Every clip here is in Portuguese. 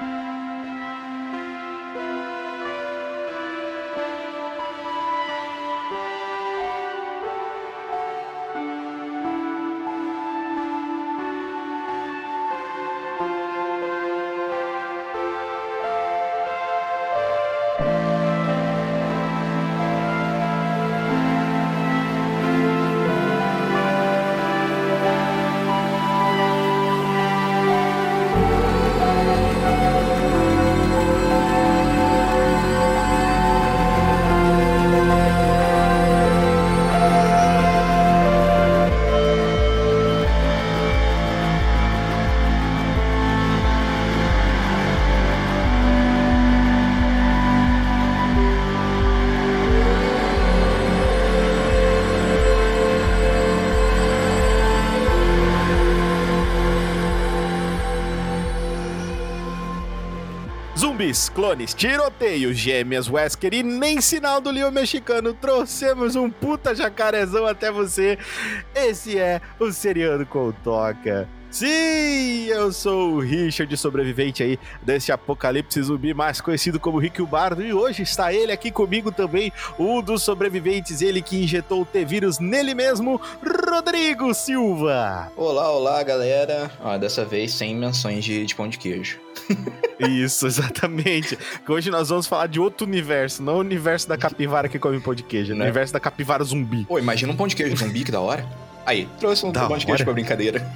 Bye. Zumbis, clones, tiroteio, gêmeas, Wesker e nem sinal do Leão mexicano. Trouxemos um puta jacarezão até você. Esse é o Seriano com Toca. Sim, eu sou o Richard, sobrevivente aí desse apocalipse zumbi mais conhecido como Rick Bardo, e hoje está ele aqui comigo também, um dos sobreviventes, ele que injetou o T-Vírus nele mesmo, Rodrigo Silva. Olá, olá, galera. Ah, dessa vez sem menções de, de pão de queijo. Isso, exatamente. Hoje nós vamos falar de outro universo, não o universo da capivara que come pão de queijo, né? o universo da capivara zumbi. Pô, imagina um pão de queijo zumbi, que da hora. Aí, trouxe um Da pão de queijo hora. pra brincadeira.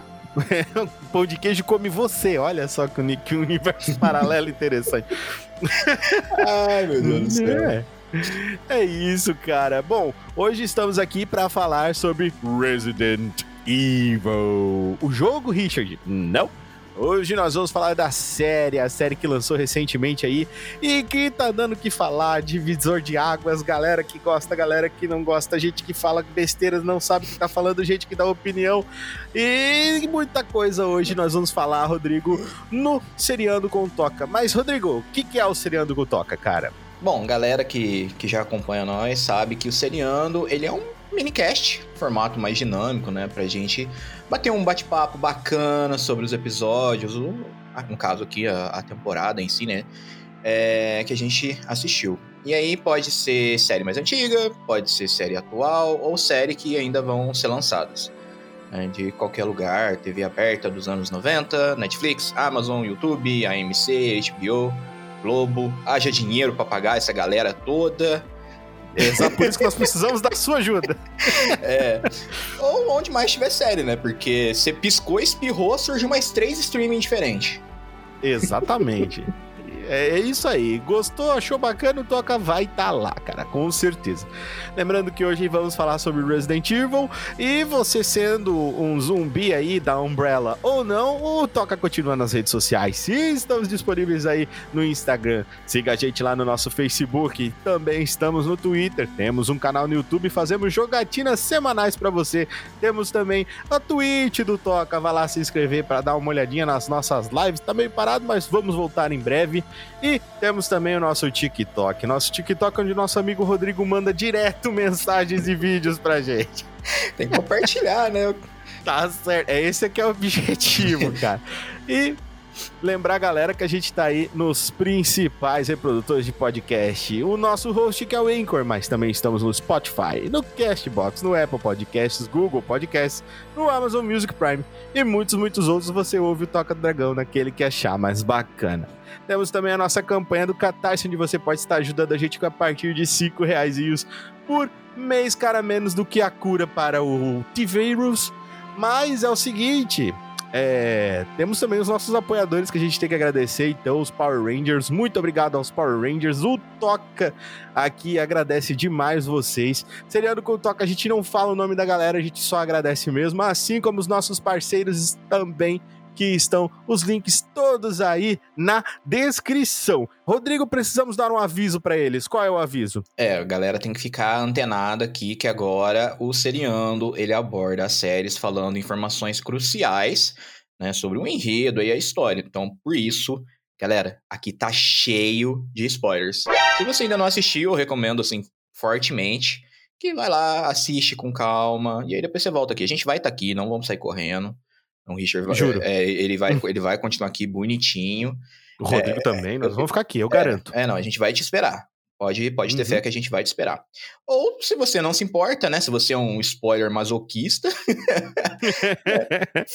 pão de queijo come você, olha só que, que universo paralelo interessante. Ai, meu Deus do céu. É. É isso, cara. Bom, hoje estamos aqui para falar sobre Resident Evil. O jogo, Richard? Não. Hoje nós vamos falar da série, a série que lançou recentemente aí e que tá dando o que falar, divisor de águas, galera que gosta, galera que não gosta, gente que fala besteiras, não sabe o que tá falando, gente que dá opinião e muita coisa hoje nós vamos falar, Rodrigo, no Seriando com Toca. Mas, Rodrigo, o que, que é o Seriando com Toca, cara? Bom, galera que, que já acompanha nós sabe que o Seriando, ele é um minicast, formato mais dinâmico, né? Pra gente bater um bate-papo bacana sobre os episódios, no caso aqui, a, a temporada em si, né? É, que a gente assistiu. E aí pode ser série mais antiga, pode ser série atual, ou série que ainda vão ser lançadas. né, de qualquer lugar, TV aberta dos anos 90, Netflix, Amazon, YouTube, AMC, HBO, Globo. Haja dinheiro pra pagar essa galera toda. Exato, por isso que nós precisamos da sua ajuda. É. Ou onde mais tiver série, né? Porque você piscou, espirrou, surgiu mais três streaming diferentes. Exatamente. É isso aí. Gostou, achou bacana? O Toca vai estar lá, cara, com certeza. Lembrando que hoje vamos falar sobre Resident Evil e você sendo um zumbi aí da Umbrella ou não, o Toca continua nas redes sociais. Sim, estamos disponíveis aí no Instagram. Siga a gente lá no nosso Facebook. Também estamos no Twitter. Temos um canal no YouTube, fazemos jogatinas semanais pra você. Temos também a Twitch do Toca. Vai lá se inscrever para dar uma olhadinha nas nossas lives. Tá meio parado, mas vamos voltar em breve. E temos também o nosso TikTok. Nosso TikTok, onde nosso amigo Rodrigo manda direto mensagens e vídeos pra gente. Tem que compartilhar, né? Tá certo. É esse que é o objetivo, cara. E lembrar, galera, que a gente tá aí nos principais reprodutores de podcast. O nosso host que é o Anchor, mas também estamos no Spotify, no Castbox, no Apple Podcasts, Google Podcasts, no Amazon Music Prime e muitos, muitos outros. Você ouve o Toca do Dragão naquele que achar mais bacana. Temos também a nossa campanha do Catarse, onde você pode estar ajudando a gente com a partir de 5 reais por mês, cara, menos do que a cura para o T-Virus. Mas é o seguinte, é, temos também os nossos apoiadores que a gente tem que agradecer, então, os Power Rangers. Muito obrigado aos Power Rangers. O Toca aqui agradece demais vocês. Seriado com o Toca, a gente não fala o nome da galera, a gente só agradece mesmo, assim como os nossos parceiros também. Que estão os links todos aí na descrição. Rodrigo, precisamos dar um aviso para eles. Qual é o aviso? É, a galera tem que ficar antenada aqui que agora o Seriando, ele aborda as séries falando informações cruciais, né, sobre o enredo e a história. Então, por isso, galera, aqui tá cheio de spoilers. Se você ainda não assistiu, eu recomendo assim fortemente que vai lá, assiste com calma e aí depois você volta aqui. A gente vai estar aqui, não vamos sair correndo. Então, o Richard vai, Juro. é, ele, vai, ele vai continuar aqui bonitinho. O Rodrigo também, nós eu- vamos ficar aqui, eu garanto. É, não, a gente vai te esperar. Pode, pode ter Uhum. fé que a gente vai te esperar. Ou se você não se importa, né? Se você é um spoiler masoquista,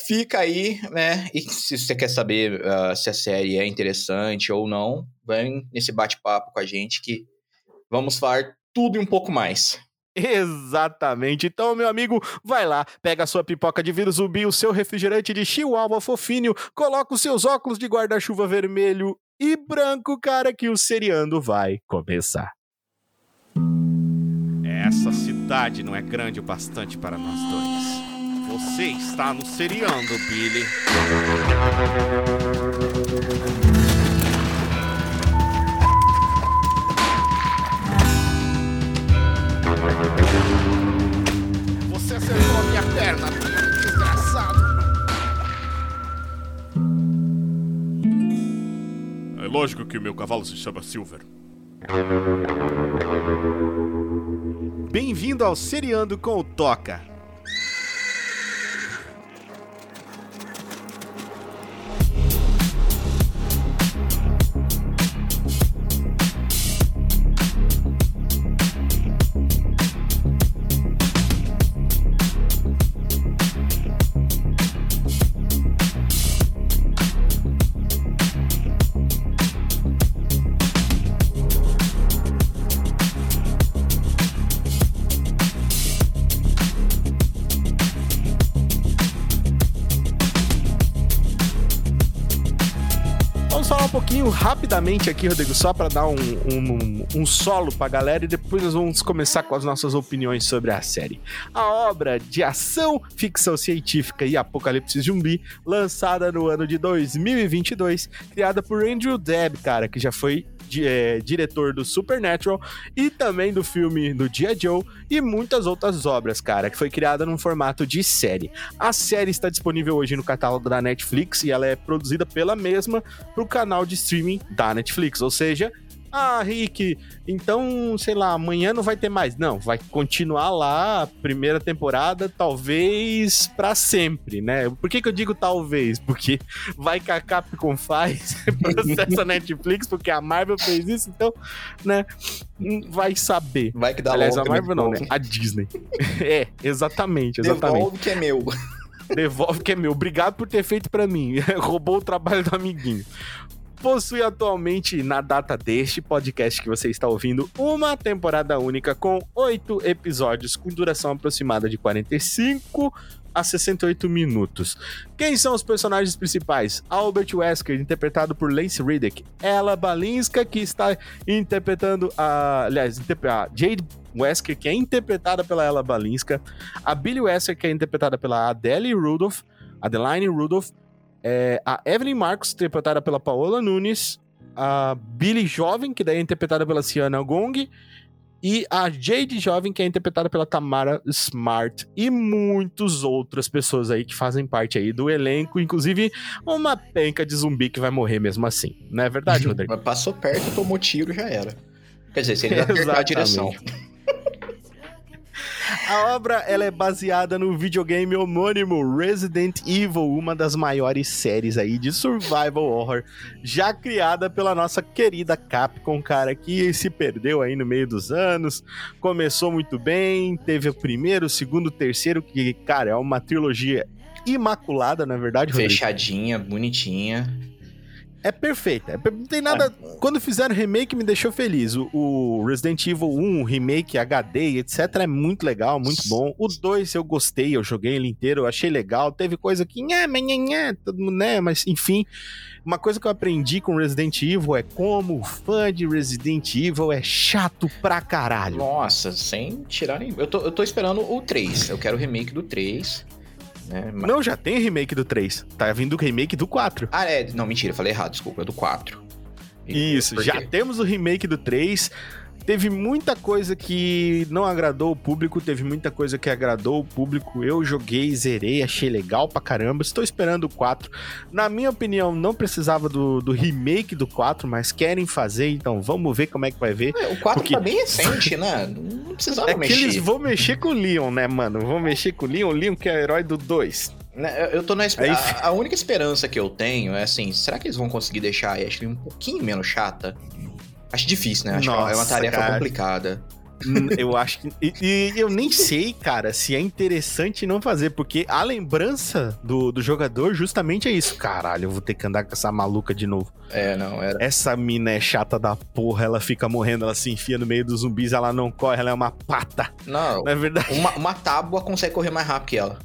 fica aí, né? E se você quer saber ah, se a série é interessante ou não, vem nesse bate-papo com a gente que vamos falar tudo e um pouco mais. Exatamente. Então, meu amigo, vai lá, pega a sua pipoca de vírus zumbi, o seu refrigerante de chihuahua fofinho, coloca os seus óculos de guarda-chuva vermelho e branco, cara, que o seriando vai começar. Essa cidade não é grande o bastante para nós dois. Você está no seriando, Billy. Você acertou a minha perna, desgraçado. É lógico que o meu cavalo se chama Silver. Bem-vindo ao Seriando com o Toca. Pouquinho rapidamente aqui, Rodrigo, só para dar um, um, um solo pra galera e depois nós vamos começar com as nossas opiniões sobre a série. A obra de ação, ficção científica e apocalipse zumbi, lançada no ano de 2022, criada por Andrew Deb, cara, que já foi é, diretor do Supernatural e também do filme do Dia Joe e muitas outras obras, cara, que foi criada num formato de série. A série está disponível hoje no catálogo da Netflix e ela é produzida pela mesma pro canal de streaming da Netflix, ou seja, ah, Rick, então, sei lá, amanhã não vai ter mais. Não, vai continuar lá, primeira temporada, talvez pra sempre, né? Por que, que eu digo talvez? Porque vai que a Capcom faz, processa Netflix, porque a Marvel fez isso, então, né? hum, Vai saber. Vai que dá Aliás, logo a também Marvel não, né? A Disney. é, exatamente, exatamente. Devolve que é meu. Devolve que é meu. Obrigado por ter feito pra mim. Roubou o trabalho do amiguinho. Possui atualmente, na data deste podcast que você está ouvindo, uma temporada única com oito episódios, com duração aproximada de 45 a 68 minutos. Quem são os personagens principais? Albert Wesker, interpretado por Lance Riddick. Ella Balinska, que está interpretando a. Aliás, a Jade Wesker, que é interpretada pela Ella Balinska. A Billy Wesker, que é interpretada pela Adele Rudolph. Adeline Rudolph. É, a Evelyn Marcos, interpretada pela Paola Nunes. A Billy Jovem, que daí é interpretada pela Ciana Gong. E a Jade Jovem, que é interpretada pela Tamara Smart. E muitas outras pessoas aí que fazem parte aí do elenco. Inclusive, uma penca de zumbi que vai morrer mesmo assim. Não é verdade, Rodrigo? Mas passou perto, tomou tiro, já era. Quer dizer, se ele apertar a direção. A obra ela é baseada no videogame homônimo Resident Evil, uma das maiores séries aí de survival horror já criada pela nossa querida Capcom, cara, que se perdeu aí no meio dos anos. Começou muito bem, teve o primeiro, o segundo, o terceiro, que, cara, é uma trilogia imaculada, na verdade, Rodrigo. Fechadinha, bonitinha. É perfeita. é Não tem nada. Quando fizeram remake, me deixou feliz. O, o Resident Evil 1, remake HD, etc., é muito legal, muito bom. O 2 eu gostei, eu joguei ele inteiro, eu achei legal. Teve coisa que, nhé, nhé, nhé, todo né? Mas enfim. Uma coisa que eu aprendi com Resident Evil é como o fã de Resident Evil é chato pra caralho. Nossa, sem tirar nem. Eu tô, eu tô esperando o 3. Eu quero o remake do 3. Né? Mas- Não, já tem remake do 3. Tá vindo o remake do 4. Ah, é. Não, mentira, falei errado, desculpa. É do 4. Isso, já temos o remake do 3. Teve muita coisa que não agradou o público, teve muita coisa que agradou o público. Eu joguei, zerei, achei legal pra caramba. Estou esperando o 4. Na minha opinião, não precisava do, do remake do 4, mas querem fazer, então vamos ver como é que vai ver. É, O 4 Porque- tá bem recente, né? Não precisava É que mexer. eles vão mexer com o Leon, né, mano? Vão mexer com o Leon, o Leon que é o herói do 2. Né, eu tô na a, a, única esperança que eu tenho é assim, será que eles vão conseguir deixar a Ashley um pouquinho menos chata? Acho difícil, né? Acho Nossa, que é uma tarefa cara. complicada. Hum, eu acho que. E, e, eu nem sei, cara, se é interessante não fazer, porque a lembrança do, do jogador justamente é isso. Caralho, eu vou ter que andar com essa maluca de novo. É, não, era. Essa mina é chata da porra, ela fica morrendo, ela se enfia no meio dos zumbis, ela não corre, ela é uma pata. Não, não é verdade. Uma, uma tábua consegue correr mais rápido que ela.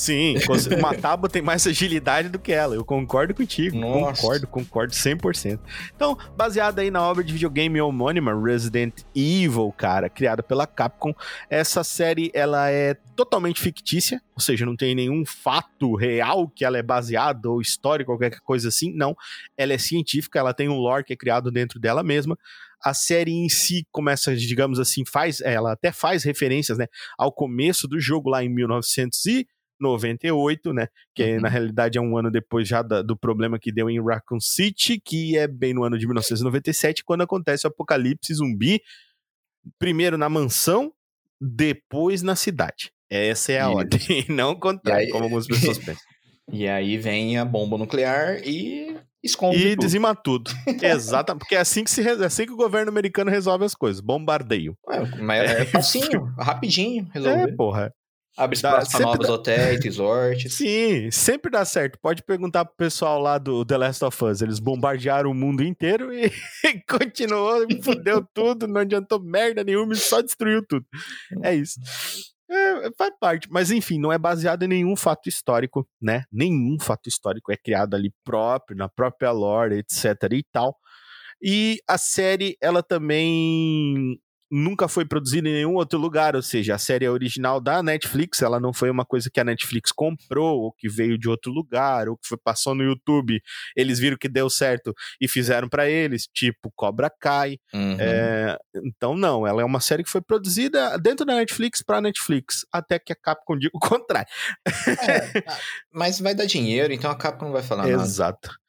Sim, uma tábua tem mais agilidade do que ela. Eu concordo contigo. Nossa. Concordo, concordo 100%. Então, baseada aí na obra de videogame homônima Resident Evil, cara, criada pela Capcom, essa série ela é totalmente fictícia, ou seja, não tem nenhum fato real que ela é baseada ou histórico, qualquer coisa assim. Não, ela é científica, ela tem um lore que é criado dentro dela mesma a série em si começa, digamos assim, faz, ela até faz referências, né, ao começo do jogo lá em 1900 e 98, né? Que uhum. na realidade é um ano depois já da, do problema que deu em Raccoon City, que é bem no ano de 1997, quando acontece o apocalipse zumbi, primeiro na mansão, depois na cidade. Essa é a e... ordem, não contrário, aí... como algumas pessoas pensam. E aí vem a bomba nuclear e esconde E tudo. dizima tudo. Exato, porque é assim que, se, é assim que o governo americano resolve as coisas, bombardeio. É, mas é, é facinho, rapidinho resolver. É, porra. Abre espaço para novos dá... hotéis, resorts. Sim, sempre dá certo. Pode perguntar pro pessoal lá do The Last of Us. Eles bombardearam o mundo inteiro e continuou, fudeu tudo, não adiantou merda nenhuma, só destruiu tudo. É isso. É, faz parte. Mas enfim, não é baseado em nenhum fato histórico, né? Nenhum fato histórico é criado ali próprio, na própria lore, etc e tal. E a série, ela também nunca foi produzida em nenhum outro lugar, ou seja, a série é original da Netflix, ela não foi uma coisa que a Netflix comprou, ou que veio de outro lugar, ou que foi, passou no YouTube, eles viram que deu certo e fizeram para eles, tipo Cobra Kai. Uhum. É, então, não, ela é uma série que foi produzida dentro da Netflix para Netflix, até que a Capcom diga o contrário. É, mas vai dar dinheiro, então a Capcom não vai falar Exato. nada. Exato.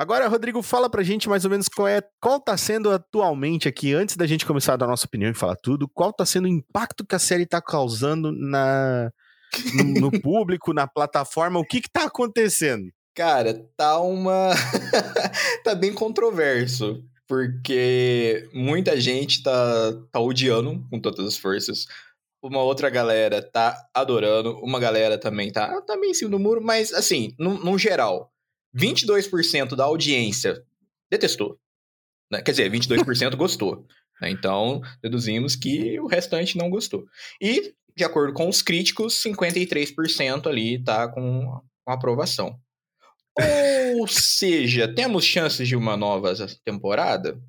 Agora, Rodrigo, fala pra gente mais ou menos qual é, qual tá sendo atualmente aqui, antes da gente começar a dar nossa opinião e falar tudo, qual tá sendo o impacto que a série tá causando na, no, no público, na plataforma, o que que tá acontecendo? Cara, tá uma. tá bem controverso, porque muita gente tá, tá odiando com todas as forças. Uma outra galera tá adorando, uma galera também tá, tá bem em cima do muro, mas assim, no, no geral, 22% da audiência detestou. Né? Quer dizer, 22% gostou. Né? Então, deduzimos que o restante não gostou. E, de acordo com os críticos, 53% ali tá com, com aprovação. Ou seja, temos chances de uma nova temporada?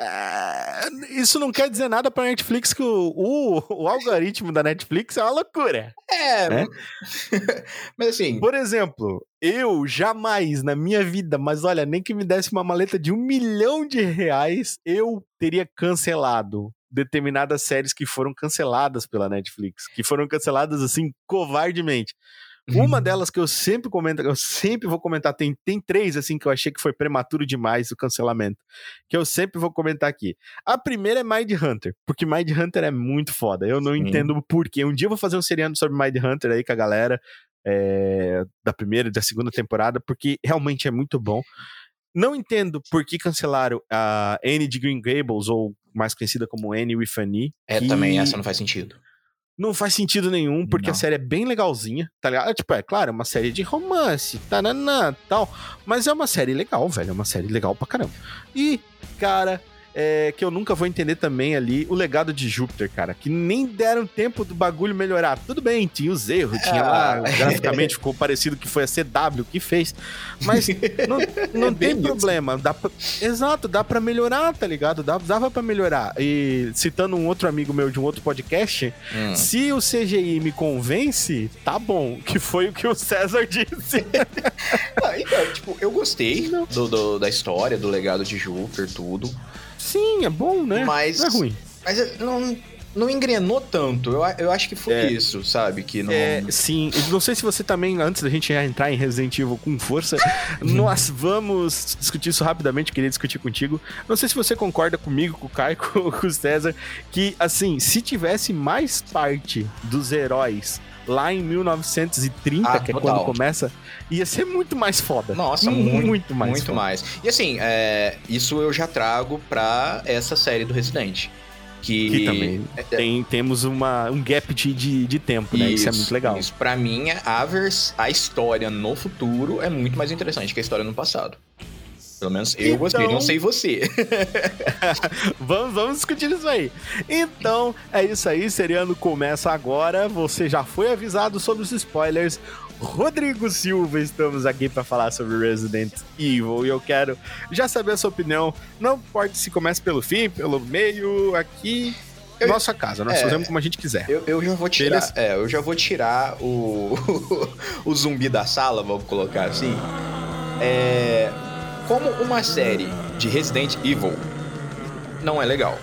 É, isso não quer dizer nada pra Netflix que o, o, o algoritmo da Netflix é uma loucura. É, né? mas assim. Por exemplo, eu jamais na minha vida, mas olha, nem que me desse uma maleta de um milhão de reais, eu teria cancelado determinadas séries que foram canceladas pela Netflix, que foram canceladas assim covardemente. Uma uhum. delas que eu sempre comento, eu sempre vou comentar, tem, tem três, assim, que eu achei que foi prematuro demais o cancelamento, que eu sempre vou comentar aqui. A primeira é Mind Hunter, porque Mind Hunter é muito foda, eu não Sim. entendo o porquê. Um dia eu vou fazer um seriado sobre Mind Hunter aí com a galera, é, da primeira e da segunda temporada, porque realmente é muito bom. Não entendo por que cancelaram a Anne de Green Gables, ou mais conhecida como Anne with an E. É, que... também essa não faz sentido não faz sentido nenhum, porque não. a série é bem legalzinha, tá ligado? Tipo, é claro, é uma série de romance, tananã, tal, mas é uma série legal, velho, é uma série legal pra caramba. E, cara, é, que eu nunca vou entender também ali, o legado de Júpiter, cara, que nem deram tempo do bagulho melhorar. Tudo bem, tinha os erros, tinha lá, ah. graficamente ficou parecido que foi a CW que fez, mas não, não é tem problema. Dá pra, exato, dá pra melhorar, tá ligado? Dá, dava pra melhorar. E citando um outro amigo meu de um outro podcast, hum. se o CGI me convence, tá bom, que foi o que o César disse. ah, então, tipo, eu gostei do, do, da história, do legado de Júpiter, tudo. Sim, é bom, né? Mas, não é ruim. Mas não, não engrenou tanto. Eu, eu acho que foi é, isso, sabe? Que não... É, sim. Não sei se você também, antes da gente entrar em Resident Evil com força, nós vamos discutir isso rapidamente. Queria discutir contigo. Não sei se você concorda comigo, com o Caio, com o César, que, assim, se tivesse mais parte dos heróis lá em 1930, Ah, que é total. quando começa, ia ser muito mais foda. Nossa, muito, muito, mais. Muito foda. mais. E assim, é, isso eu já trago pra essa série do Resident. Que, Que também tem, temos uma, um gap de, de, de tempo, né? Isso, é muito legal. Isso, pra mim, a, vers, a história no futuro é muito mais interessante que a história no passado. Pelo menos eu Então- gostei, não sei você. Vamos, vamos discutir isso aí. Então, é isso aí. Seriano começa agora. Você já foi avisado sobre os spoilers. Rodrigo Silva, estamos aqui para falar sobre Resident Evil e eu quero já saber a sua opinião. Não importa se começa pelo fim, pelo meio, aqui. Eu- nossa casa, nós é. fazemos como a gente quiser. Eu, eu já vou tirar, é, eu já vou tirar o, o zumbi da sala, vamos colocar assim. É, como uma série de Resident Evil não é legal.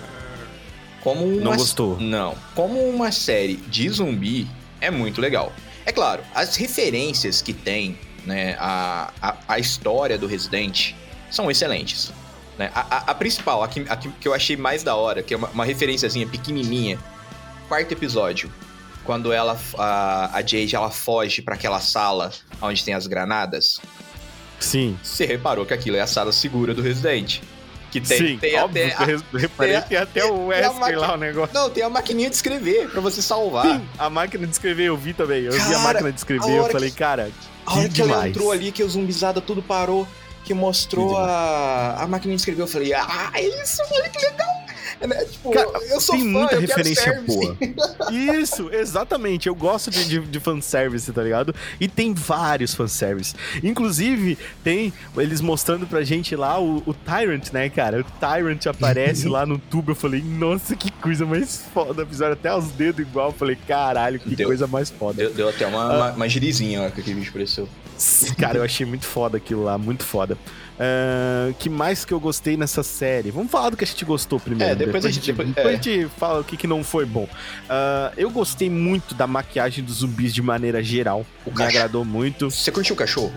Como uma, Não gostou? Não. Como uma série de zumbi é muito legal. É claro, as referências que tem, né, a, a, a história do Resident são excelentes. Né? A, a- a principal, a que, a que eu achei mais da hora, que é uma, uma referenciazinha pequenininha, quarto episódio, quando ela, a, a Jade, ela foge pra aquela sala onde tem as granadas, Sim. você reparou que aquilo é a sala segura do Resident. Que tem, Sim, tem óbvio. até... eu reparei tem a- que até o tem a Wesker lá, máquina- o negócio. Não, tem a maquininha de escrever pra você salvar. Sim, a máquina de escrever eu vi também. Eu vi a Cara, máquina de escrever a eu falei, que- cara, A hora que que ela entrou ali, que o zumbizada tudo parou, que mostrou Que a, a maquininha de escrever, eu falei, ah, isso, olha que legal. É, né? Tipo, Cara, eu sou tem fã, muita referência boa. Isso, exatamente. Eu gosto de, de, de fanservice, tá ligado? E tem vários fanservice. Inclusive, tem eles mostrando pra gente lá o, o Tyrant, né, cara? O Tyrant aparece lá no tubo. Eu falei, nossa, que coisa mais foda. Fizeram até os dedos igual. Eu falei, caralho, que Deu. coisa mais foda. Deu, deu até uma, Ah. uma, uma girizinha lá que aquele bicho apareceu. Cara, eu achei muito foda aquilo lá, muito foda. O que mais que eu gostei nessa série? Vamos falar do que a gente gostou primeiro. É, depois a gente- depois- depois é. a gente fala o que, que não foi bom. Ah, eu gostei muito da maquiagem dos zumbis de maneira geral. O Me cachorro. agradou muito. Você curtiu o cachorro?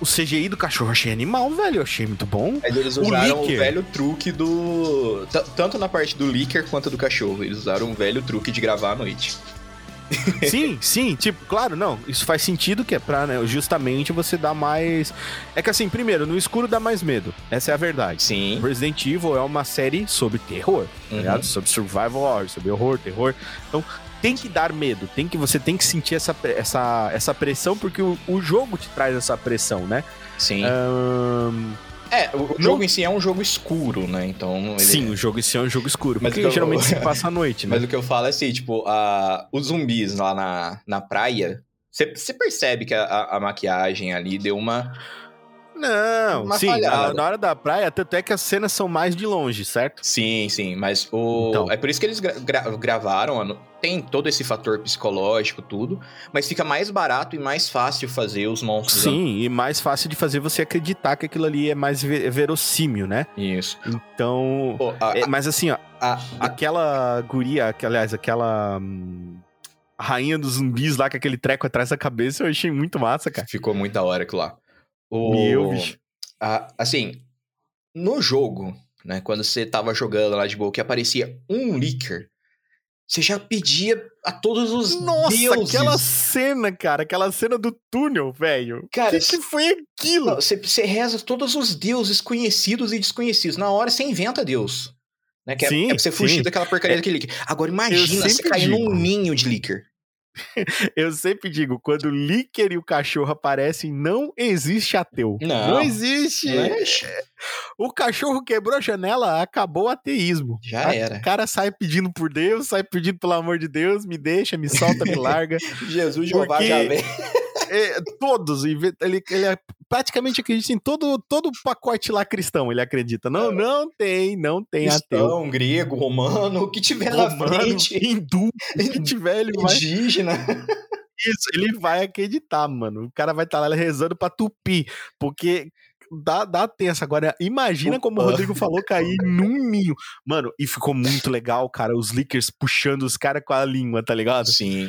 O CGI do cachorro achei animal, velho. Eu achei muito bom. Eles O usaram o, Licker. velho truque do. t- Tanto na parte do Licker quanto do cachorro. Eles usaram um velho truque de gravar à noite. Sim, sim, tipo, claro, não. Isso faz sentido que é pra, né, justamente você dar mais. É que assim, primeiro, no escuro dá mais medo. Essa é a verdade. Sim. Resident Evil é uma série sobre terror, tá Uhum. ligado? Sobre survival horror, sobre horror, terror. Então, tem que dar medo, tem que você tem que sentir essa, essa, essa pressão, porque o, o jogo te traz essa pressão, né? Sim. Ahn, É, o, o não- jogo em si é um jogo escuro, né? Então. ele- Sim, o jogo esse é um jogo escuro, Mas porque então- geralmente se passa à noite, né? Mas o que eu falo é assim, tipo, a, os zumbis lá na, na praia, você percebe que a- a maquiagem ali deu uma. Não, Uma sim, falhada. na, na hora da praia, tanto é que as cenas são mais de longe, certo? Sim, sim, mas o. Então. É por isso que eles gra- gra- gravaram. Tem todo esse fator psicológico, tudo, mas fica mais barato e mais fácil fazer os monstros. Sim, e mais fácil de fazer você acreditar que aquilo ali é mais ve- verossímil, né? Isso. Então. Pô, a- é, mas assim, ó, a- a- aquela guria, que, aliás, aquela hum, rainha dos zumbis lá com aquele treco atrás da cabeça, eu achei muito massa, cara. ficou muito da hora aquilo lá. O, Meu, a- assim, no jogo, né, quando você tava jogando lá de boa, que aparecia um leaker, você já pedia a todos os Nossa, deuses. aquela cena, cara, aquela cena do túnel, velho. Cara, que, que foi aquilo? Não, Você, você reza todos os deuses conhecidos e desconhecidos. Na hora você inventa Deus. Né? Que é- Sim, é, pra você fugir sim. daquela porcaria daquele leaker. Agora imagina você cair num ninho de leaker. Eu sempre digo, quando o Licker e o cachorro aparecem, não existe ateu. Não. existe. Ixi, O cachorro quebrou a janela, acabou o ateísmo. Já A- era. O cara sai pedindo por Deus, sai pedindo pelo amor de Deus, me deixa, me solta, me larga. Jesus Jeová já vem. É, todos, ele, ele é- praticamente acredita em todo, todo o pacote lá cristão, ele acredita. Não, não tem, não tem ateu. Cristão, grego, romano, o que tiver na Romano, frente. hindu, o que tiver, ele vai Indígena. Isso, ele vai acreditar, mano. O cara vai estar lá rezando pra tupi, porque dá, dá tenso. Agora, imagina como o Opa. Rodrigo falou, cair num ninho. Mano, e ficou muito legal, cara, os lickers puxando os caras com a língua, tá ligado? Sim.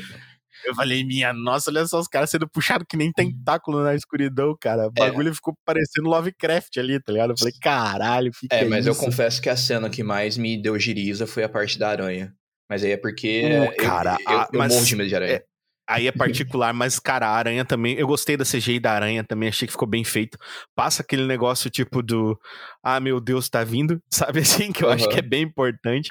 Eu falei, minha nossa, olha só os caras sendo puxados que nem tentáculo na escuridão, cara. O É. bagulho ficou parecendo Lovecraft ali, tá ligado? Eu falei, caralho, que que É, é mas eu confesso que a cena que mais me deu giriza foi a parte da aranha. Mas aí é porque Uh, eu- cara, eu, a- eu mas morro de medo de aranha. é- aí é particular, mas, cara, a aranha também. Eu gostei da CGI da aranha também, achei que ficou bem feito. Passa aquele negócio tipo do. Ah, meu Deus, tá vindo, sabe assim? Que eu uhum. acho que é bem importante,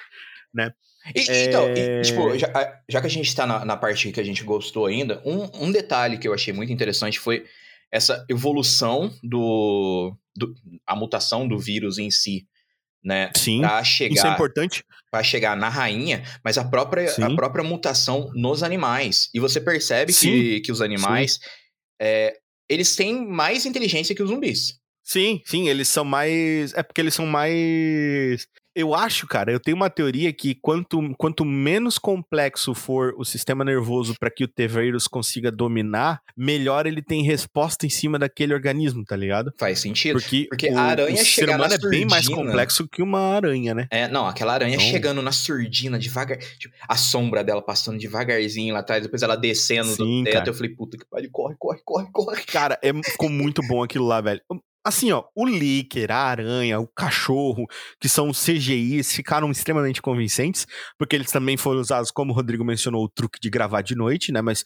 né? E, é... Então, e, tipo, já, já, que a gente tá na, na, parte que a gente gostou ainda, um, um detalhe que eu achei muito interessante foi essa evolução do, do a mutação do vírus em si, né? Sim. Pra chegar, isso é importante. Para chegar na rainha, mas a própria, a própria mutação nos animais. E você percebe que, que os animais é, eles têm mais inteligência que os zumbis. Sim, sim, eles são mais. É porque eles são mais eu acho, cara, eu tenho uma teoria que quanto, quanto menos complexo for o sistema nervoso para que o T-Virus consiga dominar, melhor ele tem resposta em cima daquele organismo, tá ligado? Faz sentido. Porque, Porque o, a aranha o ser humano é bem mais complexo que uma aranha, né? É, não, aquela aranha então... chegando na surdina devagar, tipo, a sombra dela passando devagarzinho lá atrás, depois ela descendo Sim, do teto, cara. eu falei, puta que pariu, corre, corre, corre, corre. Cara, é, ficou muito bom aquilo lá, velho. Assim, ó, o Licker, a aranha, o cachorro, que são CGIs, ficaram extremamente convincentes, porque eles também foram usados, como o Rodrigo mencionou, o truque de gravar de noite, né? Mas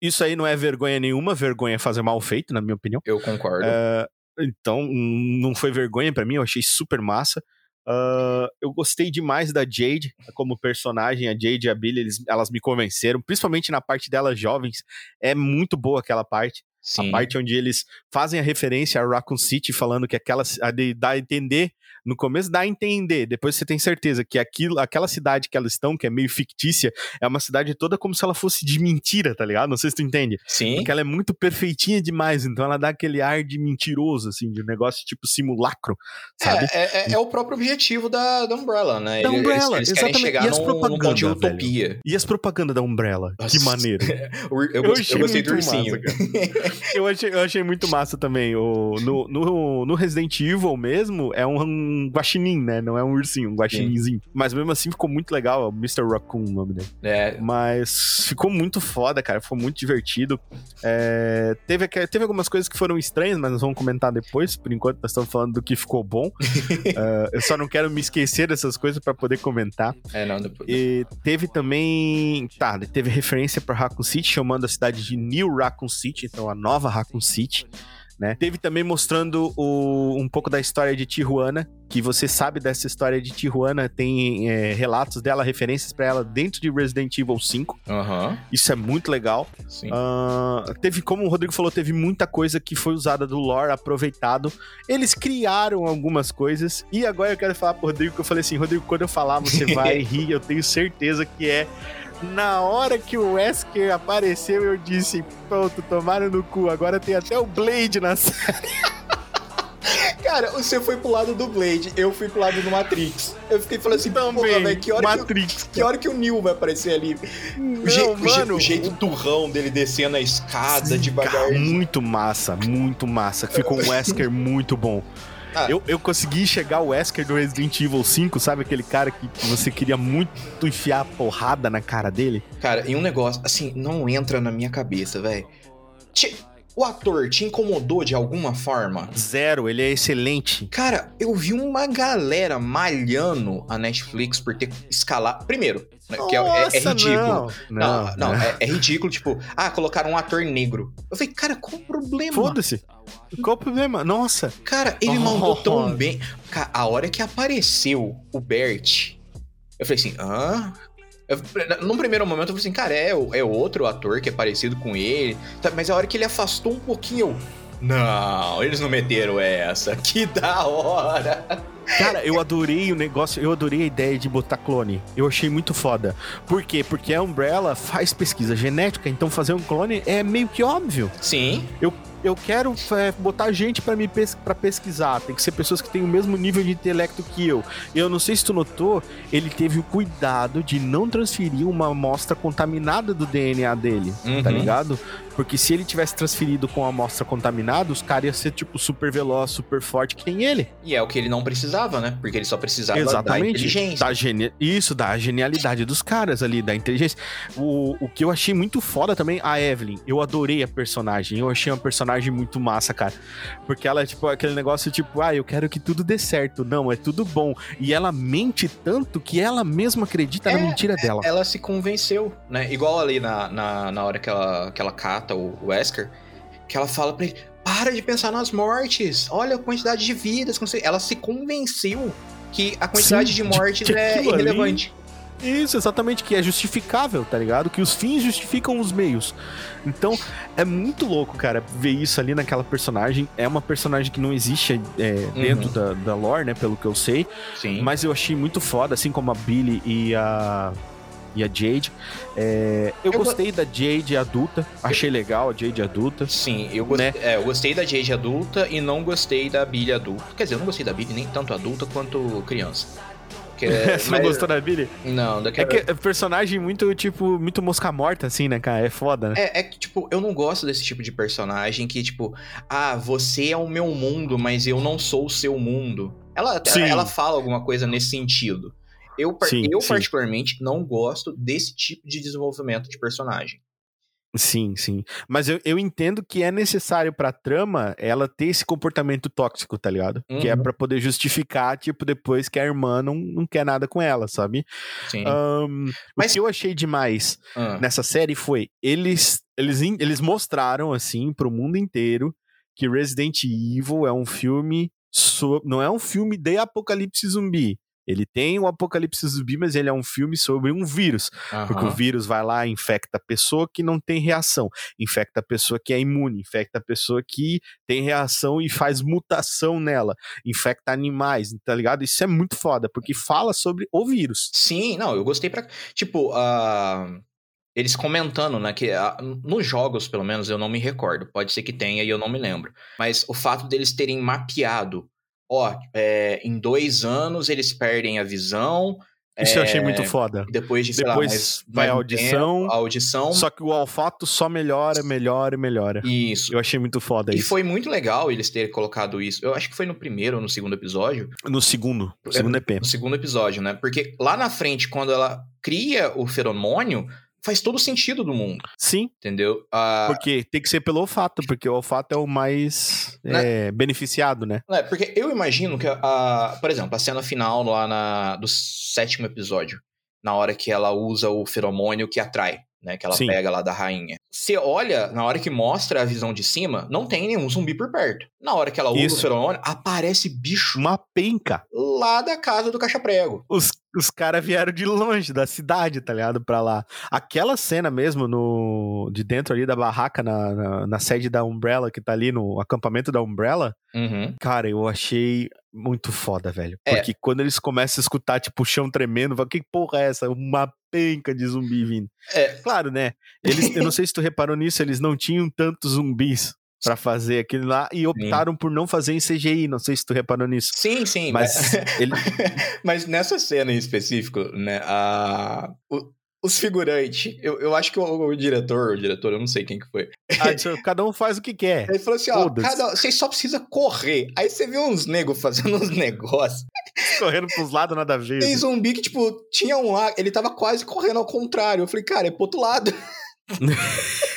isso aí não é vergonha nenhuma, vergonha é fazer mal feito, na minha opinião. Eu concordo. Uh, então, não foi vergonha para mim, eu achei super massa. Uh, eu gostei demais da Jade como personagem. A Jade e a Billy, eles, elas me convenceram, principalmente na parte delas jovens. É muito boa aquela parte. Sim. A parte onde eles fazem a referência a Raccoon City, falando que aquela a de, dá a entender no começo dá a entender, depois você tem certeza que aquilo, aquela cidade que elas estão, que é meio fictícia, é uma cidade toda como se ela fosse de mentira, tá ligado? Não sei se tu entende. Sim. Porque ela é muito perfeitinha demais, então ela dá aquele ar de mentiroso, assim, de um negócio tipo simulacro, sabe? É, é, é, é o próprio objetivo da, da Umbrella, né? Da Umbrella, eles, eles exatamente. chegar e as propagandas, de utopia. Velho. E as propagandas da Umbrella, Nossa. que maneiro. eu, eu, eu, gostei do ursinho. Massa, eu, achei, eu achei muito massa também. O, no, no, no Resident Evil mesmo, é um, um guaxinim, né? Não é um ursinho, um guaxininzinho. Mas mesmo assim ficou muito legal, é o Mr. Raccoon o nome dele. É. Mas ficou muito foda, cara. Ficou muito divertido. É, teve, teve algumas coisas que foram estranhas, mas nós vamos comentar depois. Por enquanto, nós estamos falando do que ficou bom. uh, eu só não quero me esquecer dessas coisas para poder comentar. É, não, depois. E teve também. Tá, teve referência para Raccoon City, chamando a cidade de New Raccoon City, então a nova Raccoon City né? Teve também mostrando o, um pouco da história de Tijuana, que você sabe dessa história de Tijuana, tem é, relatos dela, referências para ela dentro de Resident Evil 5. Uhum. Isso é muito legal. Uh, teve, como o Rodrigo falou, teve muita coisa que foi usada do lore, aproveitado. Eles criaram algumas coisas. E agora eu quero falar pro Rodrigo que eu falei assim: Rodrigo, quando eu falar, você vai rir, eu tenho certeza que é na hora que o Wesker apareceu, eu disse: pronto, tomaram no cu. Agora tem até o Blade na série. Cara, você foi pro lado do Blade, eu fui pro lado do Matrix. Eu fiquei falando assim, também, véio, que hora Matrix. Que, que, hora que o Neo vai aparecer ali? Não, o, je, mano, o, jeito turrão dele descendo a escada devagar. Muito massa, muito massa. Ficou um Wesker muito bom. Ah. Eu, eu consegui chegar o Wesker do Resident Evil 5, sabe aquele cara que você queria muito enfiar a porrada na cara dele? Cara, e um negócio, assim, não entra na minha cabeça, velho. O ator te incomodou de alguma forma? Zero, ele é excelente. Cara, eu vi uma galera malhando a Netflix por ter escalado. Primeiro, Nossa, que é, é, é ridículo. Não, não, não, não é, é, ridículo. Tipo, ah, colocaram um ator negro. Eu falei, cara, qual o problema? Foda-se. Qual o problema? Nossa. Cara, ele oh, mandou tão bem. Cara, a hora que apareceu o Bert, eu falei assim, ah, eu, num primeiro momento eu falei assim, cara, é, é outro ator que é parecido com ele. Tá, mas a hora que ele afastou um pouquinho, eu. Não, eles não meteram essa. Que da hora! Cara, eu adorei o negócio, eu adorei a ideia de botar clone. Eu achei muito foda. Por quê? Porque a Umbrella faz pesquisa genética, então fazer um clone é meio que óbvio. Sim. Eu eu quero é, botar gente para me pes pra pesquisar. Tem que ser pessoas que têm o mesmo nível de intelecto que eu. Eu não sei se tu notou, ele teve o cuidado de não transferir uma amostra contaminada do DNA dele, tá uhum. tá ligado? Porque se ele tivesse transferido com a amostra contaminada, os caras iam ser, tipo, super veloz, super forte que nem ele. E é o que ele não precisava. Precisava, né? Porque ele só precisava Exatamente. da inteligência. Da geni... Isso, da genialidade dos caras ali, da inteligência. O, o que eu achei muito foda também, a Evelyn. Eu adorei a personagem. Eu achei uma personagem muito massa, cara. Porque ela é tipo aquele negócio tipo, ah, eu quero que tudo dê certo. Não, é tudo bom. E ela mente tanto que ela mesma acredita É, na mentira dela. Ela se convenceu, né? Igual ali na, na, na hora que ela, que ela cata o Wesker, que ela fala pra ele: para de pensar nas mortes, olha a quantidade de vidas. que você-" Ela se convenceu que a quantidade Sim, de de mortes que é aquilo ali- irrelevante. Isso, exatamente, que é justificável, tá ligado? Que os fins justificam os meios. Então, é muito louco, cara, ver isso ali naquela personagem. É uma personagem que não existe é, dentro Uhum. da, da lore, né? Pelo que eu sei. Sim. Mas eu achei muito foda, assim como a Billy e a. E a Jade. É, eu, Eu go- gostei da Jade adulta. Achei legal a Jade adulta. Sim, eu gostei, Né? é, eu gostei da Jade adulta e não gostei da Billy adulta. Quer dizer, eu não gostei da Billy nem tanto adulta quanto criança. Que é- Você não mas- gostou da Billy? Não, É daquela... que é personagem muito, tipo, muito mosca morta, assim, né, cara? É foda, né? É, é que, tipo, eu não gosto desse tipo de personagem que, tipo, ah, você é o meu mundo, mas eu não sou o seu mundo. Ela, Sim. ela fala alguma coisa nesse sentido. Eu, Sim, eu sim. particularmente, não gosto desse tipo de desenvolvimento de personagem. Sim, sim. Mas eu, eu entendo que é necessário pra trama ela ter esse comportamento tóxico, tá ligado? Que é Uhum. pra poder justificar, tipo, depois que a irmã não, não quer nada com ela, sabe? Sim. Ahn, Mas- O que eu achei demais Ah, nessa série foi eles eles, eles mostraram assim pro mundo inteiro que Resident Evil é um filme so- não é um filme de apocalipse zumbi. Ele tem o apocalipse zumbi, mas ele é um filme sobre um vírus, porque o vírus vai lá e infecta a pessoa que não tem reação, infecta a pessoa que é imune, infecta a pessoa que tem reação e faz mutação nela, infecta animais, tá ligado? Isso é muito foda, porque fala sobre o vírus. Sim, não, eu gostei pra. Tipo, ah, eles comentando, né? Que ah, nos jogos, pelo menos, eu não me recordo. Pode ser que tenha e eu não me lembro. Mas o fato deles terem mapeado, ó, é, em dois anos eles perdem a visão. Isso eu achei é, muito foda. Depois de, sei lá, Depois mais- vai a audição, a audição. Só que o olfato só melhora, melhora e melhora. Isso. Eu achei muito foda E isso. foi muito legal eles terem colocado isso. Eu acho que foi no primeiro ou no segundo episódio. No segundo, no segundo EP. No segundo episódio, né? Porque lá na frente, quando ela cria o feromônio, faz todo o sentido do mundo, Sim, entendeu? Ah, porque tem que ser pelo olfato, porque o olfato é o mais é, beneficiado, né? É, porque eu imagino que, a, por exemplo, a cena final lá na, do sétimo episódio, na hora que ela usa o feromônio que atrai, né? Que ela Sim. pega lá da rainha. Você olha, na hora que mostra a visão de cima, não tem nenhum zumbi por perto. Na hora que ela usa Isso. o feromônio, aparece bicho Uma penca. lá da casa do caixa-prego. Os, os caras vieram de longe da cidade, tá ligado? Pra lá. Aquela cena mesmo no de dentro ali da barraca, na, na, na sede da Umbrella, que tá ali no acampamento da Umbrella, Uhum. cara, eu achei muito foda, velho. É. Porque quando eles começam a escutar, tipo, o chão tremendo, fala, que porra é essa? Uma penca de zumbi vindo. É, Claro, né? Eles, eu não sei se tu reparou nisso, eles não tinham tantos zumbis pra fazer aquilo lá e optaram por não fazer em CGI. Não sei se tu reparou nisso. sim, sim. Mas ele, Mas nessa cena em específico, né, a, o- os figurantes, eu, eu acho que o, o diretor, o diretor, eu não sei quem que foi, ah, cada um faz o que quer. ele falou assim, ó, cada, vocês só precisam correr. Aí você vê uns negros fazendo uns negócios. Correndo pros lados, nada a ver. Tem zumbi que, tipo, tinha um lá, ele tava quase correndo ao contrário. Eu falei, cara, é pro outro lado.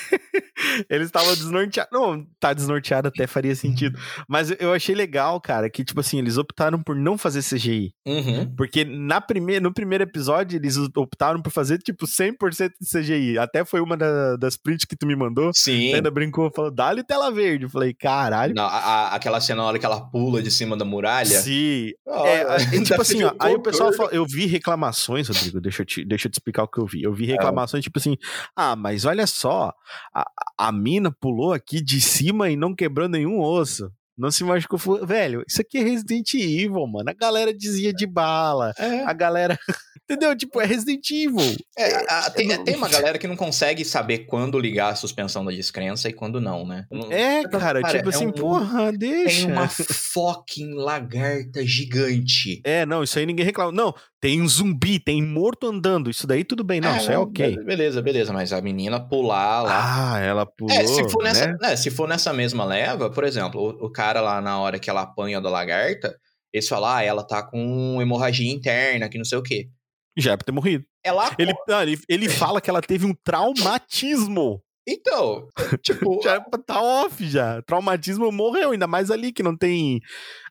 Eles estavam desnorteados. Não, tá desnorteado até faria sentido. Mas eu achei legal, cara, que, tipo assim, eles optaram por não fazer CGI. Uhum. Porque na primeira, no primeiro episódio, eles optaram por fazer, tipo, 100% de CGI. Até foi uma da- das prints que tu me mandou. Sim. Ainda brincou, falou, dá-lhe tela verde. Eu falei, caralho. Não, a- a- aquela cena na hora que ela pula de cima da muralha. Sim. Olha, É, a- tipo assim, ó, aí o pessoal fala, eu vi reclamações, Rodrigo, deixa eu, te, deixa eu te explicar o que eu vi. Eu vi É. reclamações, tipo assim, ah, mas olha só, a, a mina pulou aqui de cima e não quebrou nenhum osso. Não se machucou. Velho, isso aqui é Resident Evil, mano. A galera dizia de bala. É, A galera. Entendeu? Tipo, é Resident Evil. é, a- tem, não- tem uma galera que não consegue saber quando ligar a suspensão da descrença e quando não, né? É, cara, Cara, tipo é assim, um- porra, deixa. Tem uma fucking lagarta gigante. É, não, isso aí ninguém reclama. Não, tem um zumbi, tem morto andando. Isso daí tudo bem, não, isso é ok. be- Beleza, beleza, mas a menina pular lá. Ah, ela pulou. é, se for, nessa, né? né, se for nessa mesma leva, por exemplo, o, o cara lá na hora que ela apanha da lagarta, Eles falam, ah, ela tá com hemorragia interna, que não sei o quê. Já é pra ter morrido. Ela. Ele, não, ele, ele fala que ela teve um traumatismo. Então, tipo. Já tá off já. Traumatismo morreu, ainda mais ali que não tem.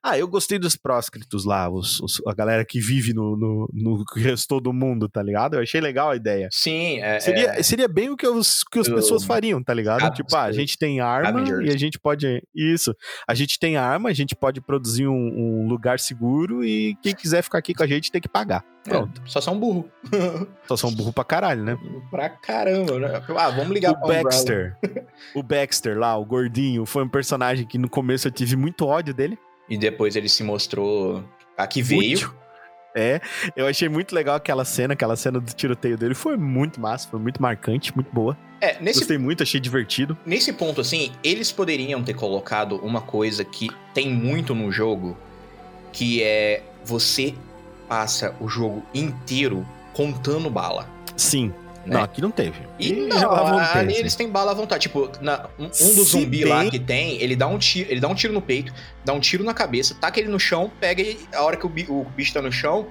Ah, eu gostei dos próscritos lá, os, os- a galera que vive no, no, no resto do mundo, tá ligado? Eu achei legal a ideia. sim, é. Seria, é- seria bem o que, os, que as pessoas fariam, tá ligado? Tipo, ah, a gente tem arma Avengers. e a gente pode. Isso. A gente tem arma, a gente pode produzir um, um lugar seguro e quem quiser ficar aqui com a gente tem que pagar. Pronto. é, só são burro. Só são burro pra caralho, né? pra caramba, né? Ah, vamos ligar O pra. Baxter. o Baxter lá, o gordinho, foi um personagem que no começo eu tive muito ódio dele. E depois ele se mostrou. A que veio. Muito. É, eu achei muito legal aquela cena, aquela cena do tiroteio dele. Foi muito massa, foi muito marcante, muito boa. É, nesse Gostei muito, achei divertido. Nesse ponto, assim, eles poderiam ter colocado uma coisa que tem muito no jogo, que é você passa o jogo inteiro contando bala. Sim. Né? Não, aqui não teve. E Ih, não, ali assim. eles têm bala à vontade. Tipo, na- um, um dos Se zumbi lá que tem, ele dá um tiro, ele dá um tiro no peito, dá um tiro na cabeça, taca ele no chão, pega e a hora que o, o bicho tá no chão,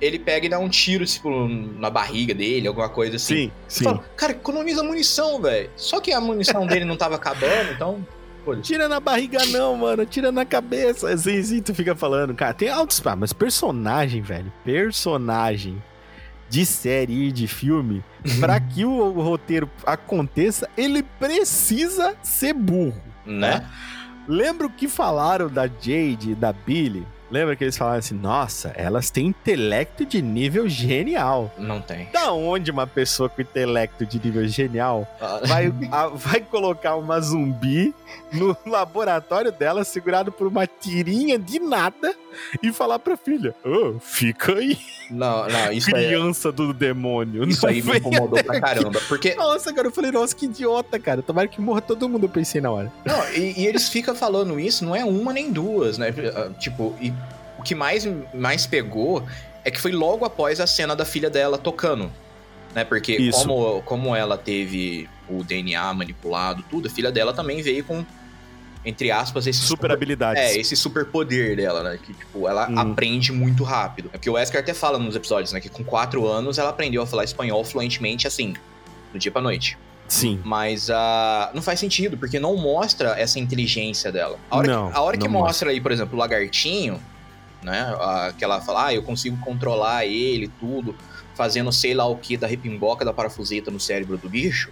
ele pega e dá um tiro, tipo, na barriga dele, alguma coisa assim. Sim, sim. Fala, cara, economiza munição, velho. Só que a munição dele não tava acabando, então. Tira na barriga não, mano. Tira na cabeça. Assim, assim, tu fica falando. Cara, tem altos... Ah, mas personagem, velho. Personagem de série e de filme, pra que o, roteiro aconteça, ele precisa ser burro. Né? Lembra o que falaram da Jade e da Billy? Lembra que eles falaram assim, nossa, elas têm intelecto de nível genial. Não tem. Da onde uma pessoa com intelecto de nível genial Ah, vai, a- vai colocar uma zumbi no laboratório dela, segurado por uma tirinha de nada, e falar pra filha: Ô, fica aí, Não, não, isso aí, criança do demônio. isso aí me incomodou pra caramba. Porque. Nossa, cara, eu falei, nossa, que idiota, cara. Tomara que morra todo mundo, eu pensei na hora. Não, e, e eles ficam falando isso, não é uma nem duas, né? Ah, Tipo, e o que mais, mais pegou é que foi logo após a cena da filha dela tocando. Né? Porque Isso. como, como ela teve o DNA manipulado, tudo, a filha dela também veio com, entre aspas, esse Super habilidades. É, esse super poder dela, né? Que, tipo, ela Hum. aprende muito rápido. É porque o Wesker até fala nos episódios, né? Que com quatro anos ela aprendeu a falar espanhol fluentemente, assim, do dia pra noite. Sim. Mas ah, não faz sentido, porque não mostra essa inteligência dela. A hora, Não, que, a hora que não mostra aí, por exemplo, o lagartinho, né? ah, que ela fala, ah, eu consigo controlar ele, tudo, fazendo sei lá o que da repimboca da parafuseta no cérebro do bicho.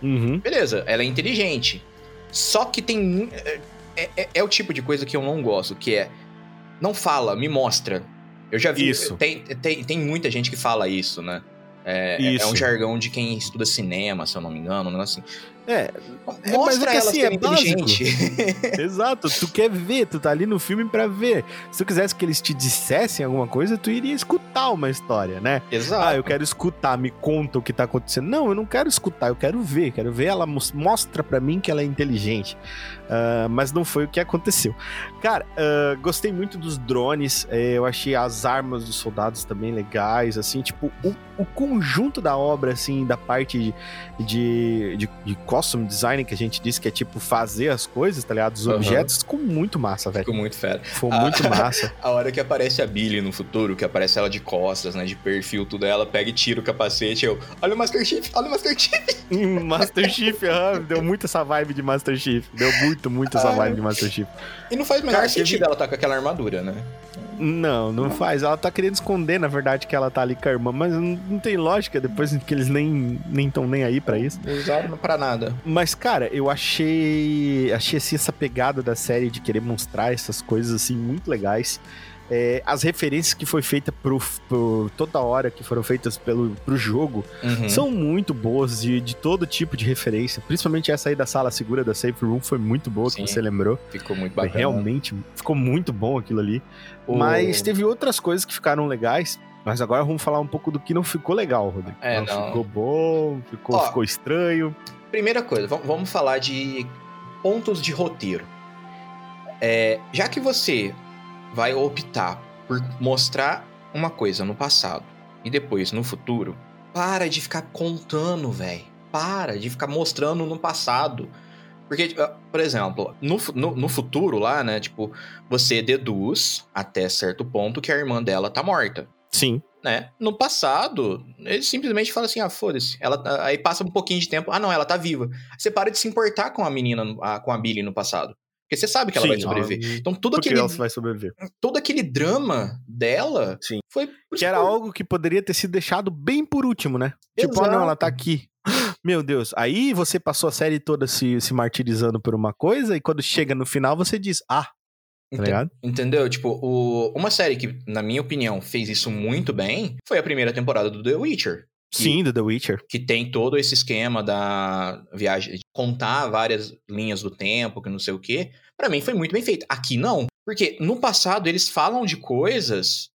Uhum. Beleza, ela é inteligente. Só que tem. É, é- é o tipo de coisa que eu não gosto, que é. Não fala, me mostra. Eu já vi. Isso. Tem, tem, tem muita gente que fala isso, né? É, é- é Isso. um jargão de quem estuda cinema, se eu não me engano, um negócio assim. É, É, Mostra mas é que assim, é básico. exato. Tu quer ver, tu tá ali no filme pra ver. Se tu quisesse que eles te dissessem alguma coisa, tu iria escutar uma história, né? Exato. Ah, eu quero escutar, me conta o que tá acontecendo. Não, eu não quero escutar, eu quero ver. Quero ver ela mos- mostra pra mim que ela é inteligente. Ah, mas não foi o que aconteceu. Cara, ah, gostei muito dos drones. eh, eu achei as armas dos soldados também legais. Assim, tipo, o, o conjunto da obra, assim, da parte de, de, de, de costume design que a gente disse que é tipo fazer as coisas, tá ligado? Os Aham. objetos, ficou muito massa, velho. Ficou muito fera. Ficou Ah. muito massa. A hora que aparece a Billy no futuro, que aparece ela de costas, né? De perfil, tudo, ela pega e tira o capacete. Eu, olha o Master Chief, olha o Master Chief. Master Chief, aham, deu muito essa vibe de Master Chief. Deu muito, muito essa Ah. vibe de Master Chief. E não faz o menor Cara, sentido ela estar com aquela armadura, né? Não, não faz. Ela tá querendo esconder, na verdade, que ela tá ali com a irmã, mas não, não tem lógica depois que eles nem nem tão nem aí pra isso. Usaram pra nada. Mas, cara, eu achei. Achei assim, essa pegada da série de querer mostrar essas coisas assim muito legais. É, as referências que foi feita pro, pro toda hora que foram feitas pelo pro jogo Uhum. são muito boas de, de todo tipo de referência. Principalmente essa aí da sala segura da Safe Room foi muito boa, Sim. que você lembrou. Ficou muito bacana. realmente ficou muito bom aquilo ali. O- Mas teve outras coisas que ficaram legais. Mas agora vamos falar um pouco do que não ficou legal, Rodrigo. É, não, não. ficou bom, ficou, Ó. ficou estranho. Primeira coisa, vam- vamos falar de pontos de roteiro. É, já que você vai optar por mostrar uma coisa no passado e depois no futuro, para de ficar contando, velho. Para de ficar mostrando no passado. Porque, tipo, por exemplo, no, no, no, futuro lá, né? Tipo, você deduz até certo ponto que a irmã dela tá morta. Sim. Né? No passado, ele simplesmente fala assim: ah, foda-se. Ela, tá, aí passa um pouquinho de tempo. Ah, não, ela tá viva. Você para de se importar com a menina, com a Billy no passado. Porque você sabe que ela Sim, vai sobreviver. então tudo aquele. Ela vai sobreviver. Todo aquele drama dela Sim. foi. Que era algo que poderia ter sido deixado bem por último, né? Exato. Tipo, ah, não, ela tá aqui. Meu Deus, aí você passou a série toda se, se martirizando por uma coisa, e quando chega no final você diz, ah, Tá? Entendeu? Tipo, o... uma série que, na minha opinião, fez isso muito bem foi a primeira temporada do The Witcher. Que, Sim, do The Witcher. Que tem todo esse esquema da viagem, de contar várias linhas do tempo, que não sei o quê. Para mim foi muito bem feito. Aqui não. Porque no passado eles falam de coisas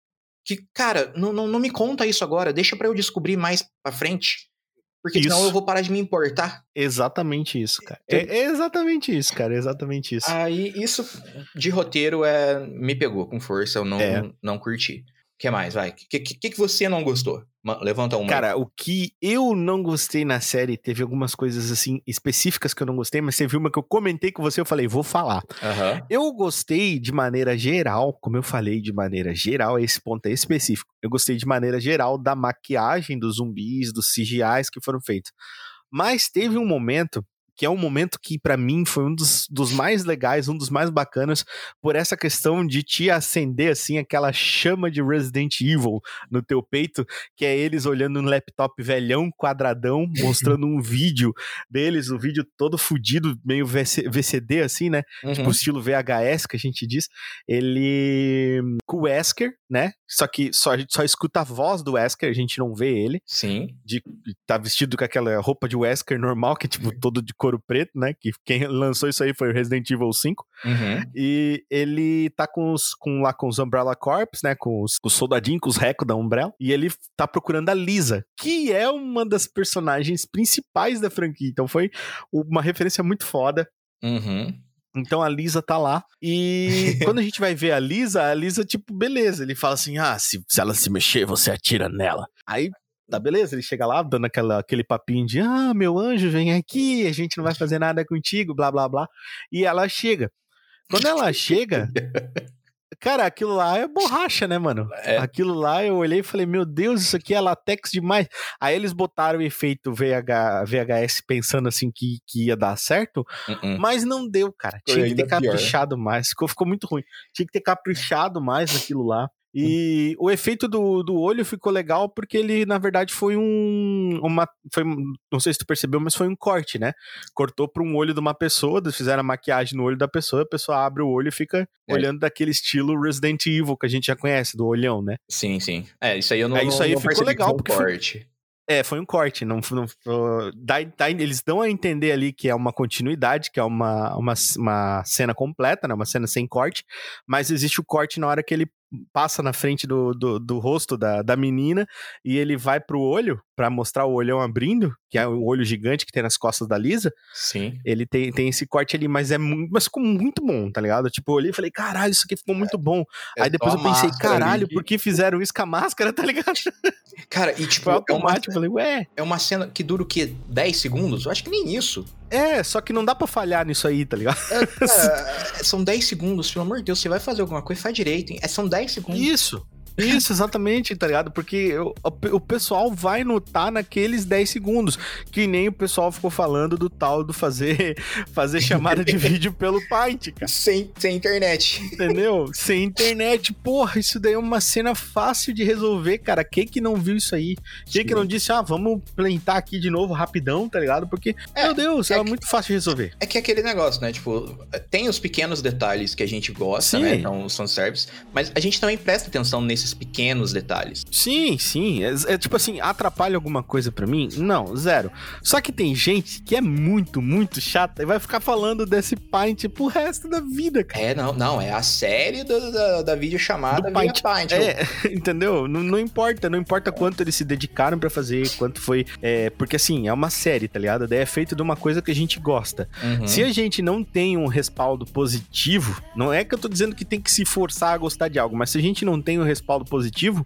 que, cara, não, não, não me conta isso agora, deixa para eu descobrir mais pra frente. Porque isso. senão eu vou parar de me importar. Exatamente isso, cara. É, é exatamente isso, cara. É exatamente isso. Aí, isso de roteiro é me pegou com força, eu não, é. não curti. O que mais? Vai. O que, que, que você não gostou? Levanta uma. Cara, o que eu não gostei na série, teve algumas coisas assim específicas que eu não gostei, mas teve uma que eu comentei com você, eu falei, vou falar. Uhum. Eu gostei de maneira geral, como eu falei de maneira geral, esse ponto é específico. Eu gostei de maneira geral da maquiagem dos zumbis, dos CGIs que foram feitos. Mas teve um momento que é um momento que para mim foi um dos, dos mais legais, um dos mais bacanas, por essa questão de te acender assim aquela chama de Resident Evil no teu peito, que é eles olhando no laptop velhão, quadradão, mostrando um vídeo deles, o um vídeo todo fudido, meio VC, VCD assim, né? Tipo, uhum. Tipo estilo VHS que a gente diz. Ele com o Wesker, né? Só que só a gente só escuta a voz do Wesker, a gente não vê ele. Sim. De tá vestido com aquela roupa de Wesker normal, que é tipo todo de couro preto, né? Que quem lançou isso aí foi o Resident Evil 5. Uhum. E ele tá com os, com, lá com os Umbrella Corps, né? Com os, com os soldadinhos, com os recos da Umbrella. E ele tá procurando a Lisa, que é uma das personagens principais da franquia. Então foi uma referência muito foda. Uhum. Então a Lisa tá lá. E quando a gente vai ver a Lisa, a Lisa, tipo, beleza. Ele fala assim: ah, se, se ela se mexer, você atira nela. Aí Tá beleza? Ele chega lá dando aquela, aquele papinho de ah, meu anjo, vem aqui, a gente não vai fazer nada contigo, blá blá blá. E ela chega. Quando ela chega, cara, aquilo lá é borracha, né, mano? É. Aquilo lá eu olhei e falei, meu Deus, isso aqui é latex demais. Aí eles botaram o efeito VH, VHS pensando assim que, que ia dar certo, uh -uh. mas não deu, cara. Tinha que ter caprichado pior. mais. Ficou, ficou muito ruim. Tinha que ter caprichado mais naquilo lá. E o efeito do, do olho ficou legal porque ele, na verdade, foi um. Uma, foi, não sei se tu percebeu, mas foi um corte, né? Cortou para um olho de uma pessoa, fizeram a maquiagem no olho da pessoa, a pessoa abre o olho e fica é. olhando daquele estilo Resident Evil que a gente já conhece, do olhão, né? Sim, sim. É, isso aí eu não. É, isso aí não ficou legal. porque corte. Foi... É, foi um corte. Não, não, dá, dá, eles dão a entender ali que é uma continuidade, que é uma, uma, uma cena completa, né? Uma cena sem corte, mas existe o corte na hora que ele passa na frente do, do, do, rosto da, da menina e ele vai pro olho para mostrar o olhão abrindo, que é o olho gigante que tem nas costas da Lisa. Sim. Ele tem, tem esse corte ali, mas é muito, mas ficou muito bom, tá ligado? Tipo, eu olhei e falei, caralho, isso aqui ficou muito bom. É, Aí depois eu pensei, caralho, ali. por que fizeram isso com a máscara, tá ligado? Cara, e tipo, é automático, é uma, eu falei, ué. É uma cena que dura o quê? 10 segundos? Eu acho que nem isso. É, só que não dá para falhar nisso aí, tá ligado? É, é, são 10 segundos, pelo amor de Deus, você vai fazer alguma coisa, faz direito, hein? É, são 10 segundos. Isso. Isso, exatamente, tá ligado? Porque o, o, pessoal vai notar naqueles 10 segundos. Que nem o pessoal ficou falando do tal do fazer, fazer chamada de vídeo pelo Paint, cara. Sem, sem internet. Entendeu? Sem internet. Porra, isso daí é uma cena fácil de resolver, cara. Quem que não viu isso aí? Quem Sim. que não disse, ah, vamos plantar aqui de novo rapidão, tá ligado? Porque, é, meu Deus, é, é muito fácil de resolver. É que é aquele negócio, né? Tipo, tem os pequenos detalhes que a gente gosta, Sim. né? Então, os fanservice. Mas a gente também presta atenção nesses esses pequenos detalhes. Sim, sim. É, é tipo assim, atrapalha alguma coisa para mim? Não, zero. Só que tem gente que é muito, muito chata e vai ficar falando desse Paint pro resto da vida, cara. É, não, não. É a série do, da, da videochamada do Paint. Paint. É, entendeu? Não, não, importa, não importa quanto eles se dedicaram para fazer, quanto foi. É, porque assim, é uma série, tá ligado? Daí é feito de uma coisa que a gente gosta. Uhum. Se a gente não tem um respaldo positivo, não é que eu tô dizendo que tem que se forçar a gostar de algo, mas se a gente não tem um respaldo respaldo positivo,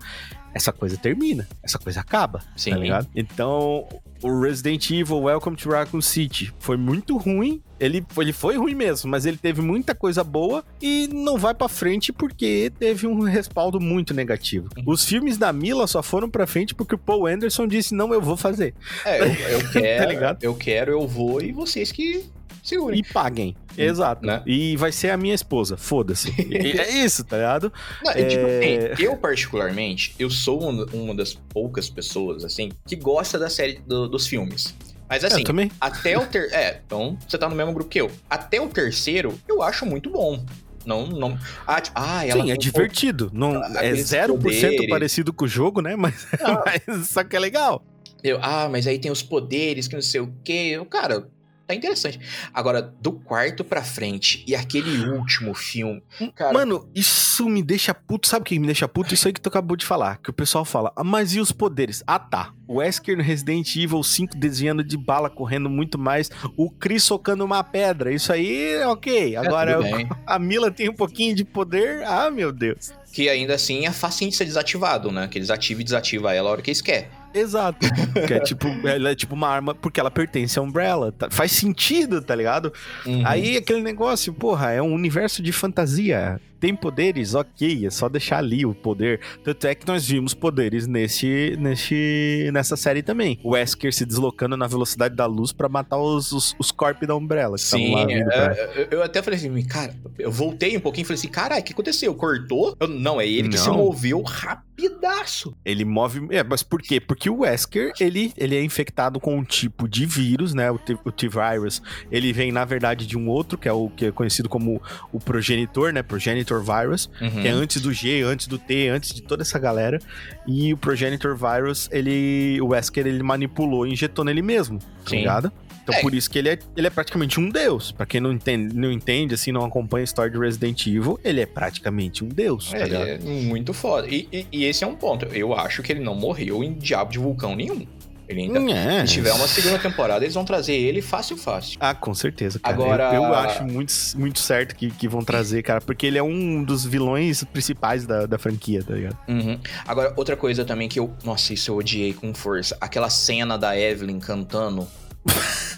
essa coisa termina, essa coisa acaba, Sim. tá ligado? Então, o Resident Evil Welcome to Raccoon City foi muito ruim. Ele, ele foi ruim mesmo, mas ele teve muita coisa boa e não vai pra frente porque teve um respaldo muito negativo. Os filmes da Mila só foram pra frente porque o Paul Anderson disse: não, eu vou fazer. É, eu, eu quero, ligado? eu quero, eu vou e vocês que segurem. E paguem. Exato. Né? E vai ser a minha esposa, foda-se. É isso, tá ligado? Não, tipo, É. assim, eu particularmente, eu sou uma, uma das poucas pessoas, assim, que gosta da série do- dos filmes. Mas assim, eu também. até o ter... É, então você tá no mesmo grupo que eu. Até o terceiro, eu acho muito bom. Não, não... Ah, tipo, ah, ela Sim, é divertido. Não, é aqueles 0% poderes. parecido com o jogo, né? Mas, Ah. mas só que é legal. Eu, ah, mas aí tem os poderes, que não sei o quê. Eu, cara, tá interessante. Agora, do quarto pra frente e aquele último filme. Cara, Mano, isso me deixa puto. Sabe o que me deixa puto? Isso aí que tu acabou de falar. Que o pessoal fala, ah, mas e os poderes? Ah, tá. O Wesker no Resident Evil 5 desviando de bala, correndo muito mais. O Chris socando uma pedra. Isso aí, ok. Agora, tudo bem. a Mila tem um pouquinho de poder. Ah, meu Deus. que ainda assim é facinho de ser desativado, né? Que eles ativam e desativam ela a hora que eles querem. Exato. que é tipo, ela é tipo uma arma porque ela pertence à Umbrella. tá? Faz sentido, tá ligado? Uhum. Aí aquele negócio, porra, é um universo de fantasia. Tem poderes, ok, é só deixar ali o poder. Tanto é que nós vimos poderes nesse, nesse, nessa série também. O Wesker se deslocando na velocidade da luz pra matar os, os, os corpos da Umbrella. Sim, vindo pra... é, eu- eu até falei assim, cara, eu voltei um pouquinho e falei assim, caralho, o que aconteceu? Cortou? Eu, não, é ele que se Não. moveu rapidaço. Ele move. É, mas por quê? Porque o Wesker, ele, ele é infectado com um tipo de vírus, né? O T-Virus. Ele vem, na verdade, de um outro, que é o que é conhecido como o progenitor, né? Progenitor Virus. Uhum. que é antes do G, antes do T, antes de toda essa galera. E o Progenitor Virus, ele. O Wesker, ele manipulou e injetou nele mesmo, tá Sim. ligado? Então É. por isso que ele é, ele é praticamente um deus. Pra quem não entende, não entende, assim, não acompanha a história de Resident Evil, ele é praticamente um deus, tá É, ligado? é muito foda. E, e- e esse é um ponto. Eu acho que ele não morreu em diabo de vulcão nenhum. Ele ainda. É. Se tiver uma segunda temporada, eles vão trazer ele fácil, fácil. Ah, com certeza, cara. Agora- Eu, eu acho muito, muito certo que, que vão trazer, cara, porque ele é um dos vilões principais da, da franquia, tá ligado? Uhum. Agora, outra coisa também que eu. Nossa, isso eu odiei com força. Aquela cena da Evelyn cantando.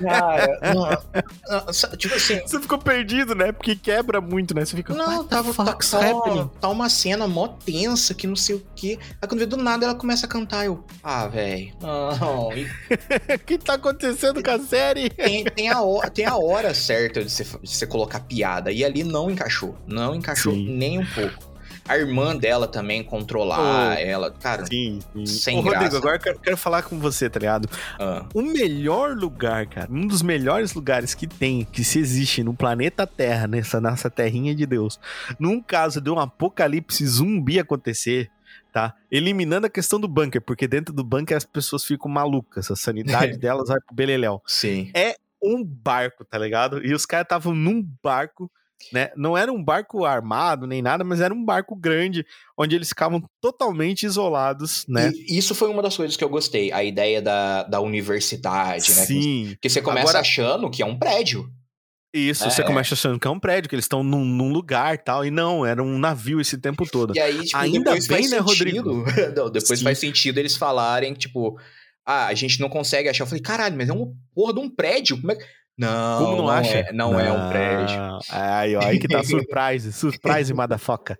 Cara, não, não, tipo assim. Você ficou perdido, né? Porque quebra muito, né? Você fica. Não, "What the tava tá, happening?" tá uma cena mó tensa que não sei o que. Aí quando vê do nada ela começa a cantar, eu. Ah, velho. Não. E O que tá acontecendo com a série? tem, tem, a hora, tem a hora certa de você, de você colocar piada. E ali não encaixou. Não encaixou Sim. nem um pouco. A irmã dela também controlar Oh. ela. Cara, Sim, sim. Sem Ô, Rodrigo, graça. agora eu quero, quero falar com você, tá ligado? ah, O melhor lugar, cara, um dos melhores lugares que tem, que se existe no planeta Terra, nessa nossa terrinha de Deus, num caso de um apocalipse zumbi acontecer, tá? Eliminando a questão do bunker, porque dentro do bunker as pessoas ficam malucas, a sanidade delas vai pro beleléu. sim. Um barco, tá ligado? E os caras estavam num barco, né? Não era um barco armado nem nada, mas era um barco grande, onde eles ficavam totalmente isolados, né? E isso foi uma das coisas que eu gostei. A ideia da, da universidade, né? Sim. Que você começa Agora- achando que é um prédio. Isso, É. você começa achando que é um prédio, que eles estão num, num lugar e tal, e não, era um navio esse tempo todo. E aí, tipo, Ainda bem, faz né, sentido. Não, depois Sim. faz sentido eles falarem, tipo, ah, a gente não consegue achar. Eu falei, caralho, mas é uma porra de um prédio. Como é que. Não, Como não, acha? É, não, é um prédio. Aí, ó, aí que tá surprise, surprise, motherfucker.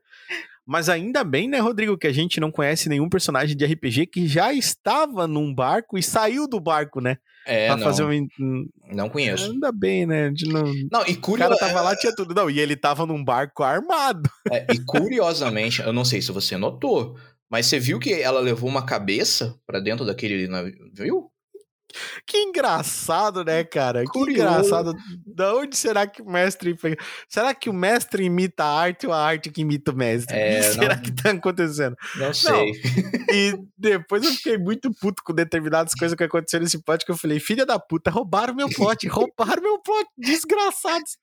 Mas ainda bem, né, Rodrigo, que a gente não conhece nenhum personagem de RPG que já estava num barco e saiu do barco, né? É, pra não, fazer um. não conheço. Ainda bem, né? De não... Não, e, O curio... cara tava lá, tinha tudo. Não, e ele tava num barco armado. é, e curiosamente, eu não sei se você notou, mas você viu que ela levou uma cabeça pra dentro daquele navio? Que engraçado, né, cara? Que Curioso. engraçado. Da onde será que o mestre. Será que o mestre imita a arte ou a arte que imita o mestre? É, o que será não- que tá acontecendo? Não sei. E depois eu fiquei muito puto com determinadas coisas que aconteceram nesse plot que eu falei, filha da puta, roubaram meu plot, roubaram meu plot, desgraçados.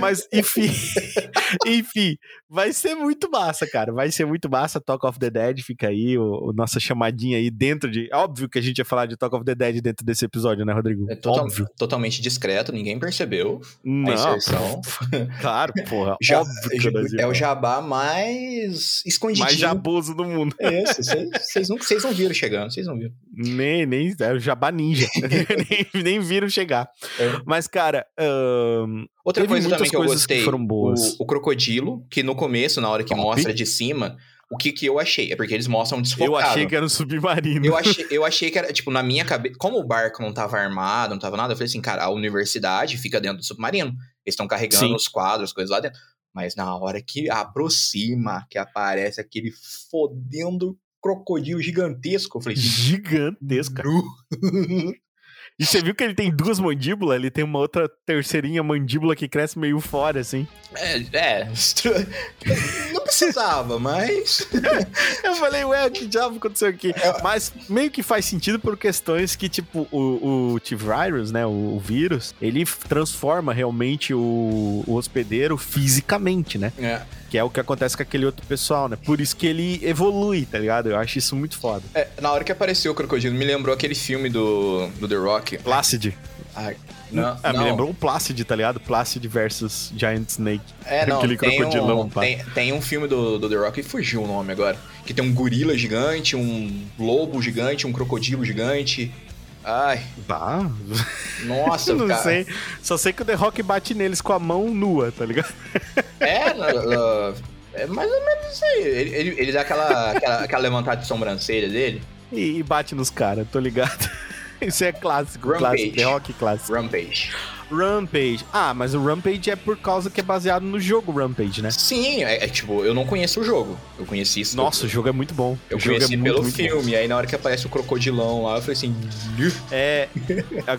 Mas, enfim, enfim, vai ser muito massa, cara. Vai ser muito massa. Talk of the Dead, fica aí, o, o nossa chamadinha aí dentro de. Óbvio que a gente ia falar de Talk of the Dead dentro desse episódio, né, Rodrigo? É total, totalmente discreto, ninguém percebeu Não. a inserção. Claro, porra. Já- óbvio não é o jabá mais escondidinho. mais jaboso do mundo. É isso, vocês- não, não viram chegando, vocês não viram. Nem, nem, é o jabá ninja. nem, nem viram chegar. É. Mas, cara, Outra Teve coisa também que eu que gostei, foram boas. O, o crocodilo, que no começo, na hora que Top. mostra de cima, o que que eu achei? É porque eles mostram desfocado. eu achei que era um submarino. Eu achei, eu achei que era, tipo, na minha cabeça. Como o barco não tava armado, não tava nada, eu falei assim, cara, a universidade fica dentro do submarino. Eles estão carregando Sim. os quadros, coisas lá dentro. Mas na hora que aproxima, que aparece aquele fodendo crocodilo gigantesco, eu falei assim. Gigantesco. E você viu que ele tem duas mandíbulas? Ele tem uma outra terceirinha mandíbula que cresce meio fora, assim. É, é, não precisava, mas. Eu falei, ué, que diabo aconteceu aqui? É. Mas meio que faz sentido por questões que, tipo, o, o T-Virus, né, o, o vírus, ele transforma realmente o, o hospedeiro fisicamente, né? É, Que é o que acontece com aquele outro pessoal, né? Por isso que ele evolui, tá ligado? Eu acho isso muito foda. é, na hora que apareceu o crocodilo, me lembrou aquele filme do, do The Rock. Placid. Não, Ah, não. me lembrou o Placid, tá ligado? Placid versus Giant Snake. É, não, Aquele tem crocodilão, um, pá. tem, tem um filme do, do The Rock, que fugiu o nome agora, que tem um gorila gigante, um lobo gigante, um crocodilo gigante. Ai, Bah, nossa, não cara. sei. Só sei que o The Rock bate neles com a mão nua, tá ligado? É, é mais ou menos isso aí. Ele, ele, ele dá aquela, aquela, aquela levantada de sobrancelha dele. E, e bate nos caras, tô ligado. Isso é clássico, Rampage. clássico, The Rock clássico. Rampage. Rampage. Ah, mas o Rampage é por causa que é baseado no jogo Rampage, né? Sim, é, é tipo, eu não conheço o jogo. Eu conheci isso. Nossa, o jogo é muito bom. Eu o jogo conheci é muito, pelo muito filme, aí na hora que aparece o crocodilão lá, eu falei assim. É,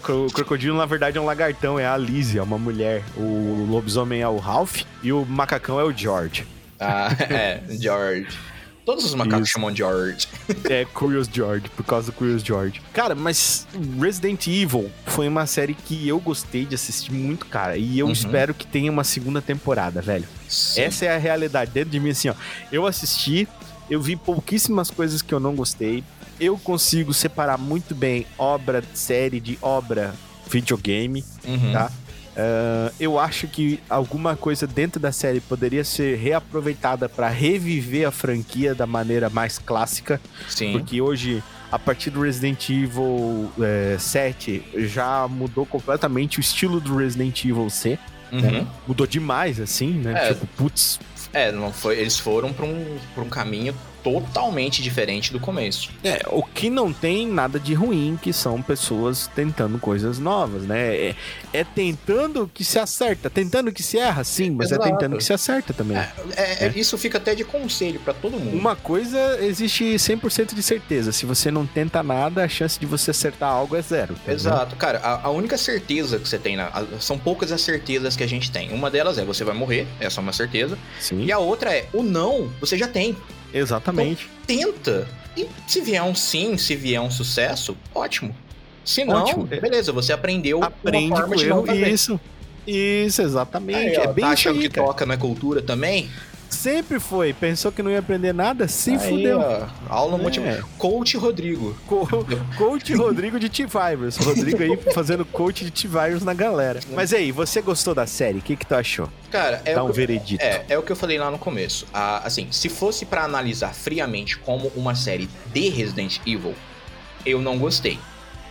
o crocodilo na verdade é um lagartão, é a Alice, é uma mulher. O lobisomem é o Ralph e o macacão é o George. Ah, é, George. Todos os macacos Isso. chamam George. É Curious George, por causa do Curious George. Cara, mas Resident Evil foi uma série que eu gostei de assistir muito, cara. E eu Uhum. espero que tenha uma segunda temporada, velho. Sim. Essa é a realidade dentro de mim, assim, ó. Eu assisti, eu vi pouquíssimas coisas que eu não gostei. Eu consigo separar muito bem obra, série de obra, videogame. Uhum. tá? Ah, eu acho que alguma coisa dentro da série poderia ser reaproveitada pra reviver a franquia da maneira mais clássica. Sim. Porque hoje, a partir do Resident Evil é, 7, já mudou completamente o estilo do Resident Evil C. Uhum. Mudou demais, assim, né? É. Tipo, putz. É, não foi, eles foram pra um, pra um caminho totalmente diferente do começo. É, o que não tem nada de ruim, que são pessoas tentando coisas novas, né? É, é tentando que se acerta, tentando que se erra, sim, mas Exato. é tentando que se acerta também. É, é- é- Isso fica até de conselho pra todo mundo. Uma coisa existe 100% de certeza. Se você não tenta nada, a chance de você acertar algo é zero. tá? Exato, cara, a, a única certeza que você tem, na, a- são poucas as certezas que a gente tem. Uma delas é você vai morrer, essa é uma certeza. Sim, E a outra é o não, você já tem. Exatamente. Tenta. E se vier um sim, se vier um sucesso, ótimo. Se não, Ótimo. beleza, você aprendeu Aprende uma com forma de não fazer. Isso. Isso, exatamente. Aí, ó, é bem tá achando que toca é cultura também? Sempre foi. Pensou que não ia aprender nada? Se Aí, fudeu. ó, aula É. motivacional. Coach Rodrigo. Co- coach Rodrigo de T-Virus. Rodrigo aí fazendo coach de T-Virus na galera. Mas aí, você gostou da série? O que, que tu achou? Cara, é Dá o um que- veredito. É, é o que eu falei lá no começo. Ah, assim, se fosse pra analisar friamente como uma série de Resident Evil, eu não gostei.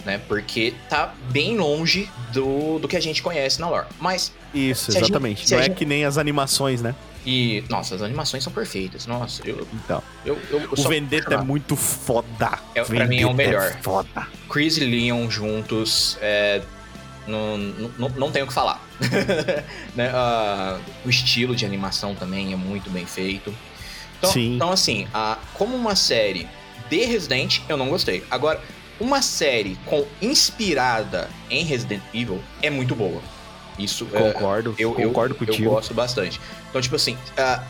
Né? Porque tá bem longe do, do que a gente conhece na lore. Mas, Isso, gente- exatamente. se a não é gente- que nem as animações, né? e. Nossa, as animações são perfeitas. Nossa, eu. Então. eu, eu, eu O Vendetta é muito foda. É, pra mim é o Vendetta melhor. foda. Chris e Leon juntos. É, não, não, não tenho o que falar. Né, ah, o estilo de animação também é muito bem feito. Então, Sim. então assim, a, como uma série de Resident, eu não gostei. Agora, uma série com inspirada em Resident Evil é muito boa. Isso é, Concordo. eu, eu- concordo eu contigo. gosto bastante. Então, tipo assim, ah,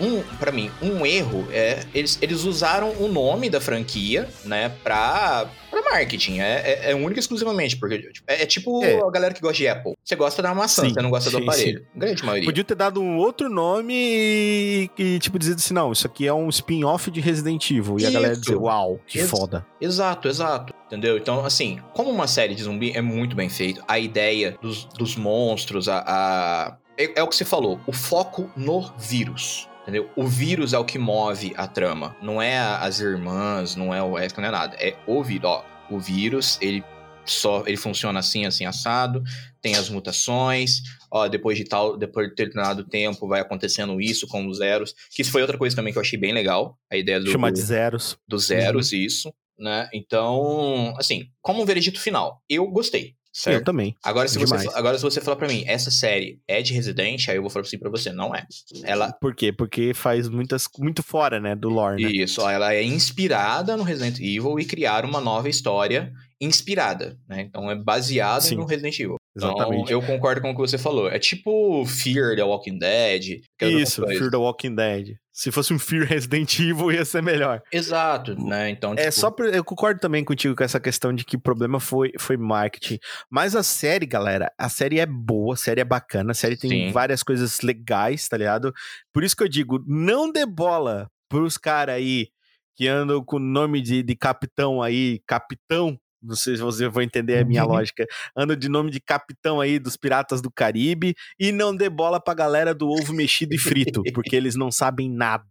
um, para mim, um erro é eles, eles usaram o nome da franquia, né, pra, pra marketing. É, é, é única e exclusivamente. Porque tipo, é, é tipo é. a galera que gosta de Apple. Você gosta da maçã, sim, você não gosta sim, do aparelho. Sim. Grande maioria. Podia ter dado um outro nome e, e tipo, dizer assim: não, isso aqui é um spin-off de Resident Evil. E isso. a galera dizer, uau, que Ex foda. Exato, exato. Entendeu? Então, assim, como uma série de zumbi é muito bem feito, a ideia dos, dos monstros, a, a... É, é o que você falou, o foco no vírus. Entendeu? O vírus é o que move a trama. Não é as irmãs, não é o Wesker, não é nada. É o vírus. Ó, o vírus, ele só ele funciona assim, assim, assado, tem as mutações, ó, depois de tal, depois de determinado tempo vai acontecendo isso com os zeros, que isso foi outra coisa também que eu achei bem legal, a ideia do... Chamar de zeros. Dos zeros, uhum. isso, né? Então, assim, como um veredito final, eu gostei. Certo? Eu também. Agora se, você, agora, se você falar pra mim, essa série é de Resident, aí eu vou falar assim pra você, não é. Ela... Por quê? Porque faz muitas, muito fora, né, do lore, né? Isso, ela é inspirada no Resident Evil e criar uma nova história inspirada, né? Então é baseado no Resident Evil. Então, Exatamente. Então, eu concordo com o que você falou. É tipo Fear the Walking Dead. Isso, Fear the Walking Dead. Se fosse um Fear Resident Evil, ia ser melhor. Exato, né? Então, é tipo... É só pra, eu concordo também contigo com essa questão de que o problema foi, foi marketing. Mas a série, galera, a série é boa, a série é bacana, a série tem Sim. várias coisas legais, tá ligado? Por isso que eu digo, não dê bola pros caras aí que andam com o nome de, de capitão aí, capitão não sei se você vai entender a minha lógica. Ando de nome de capitão aí dos Piratas do Caribe e não dê bola pra galera do ovo mexido e frito, porque eles não sabem nada.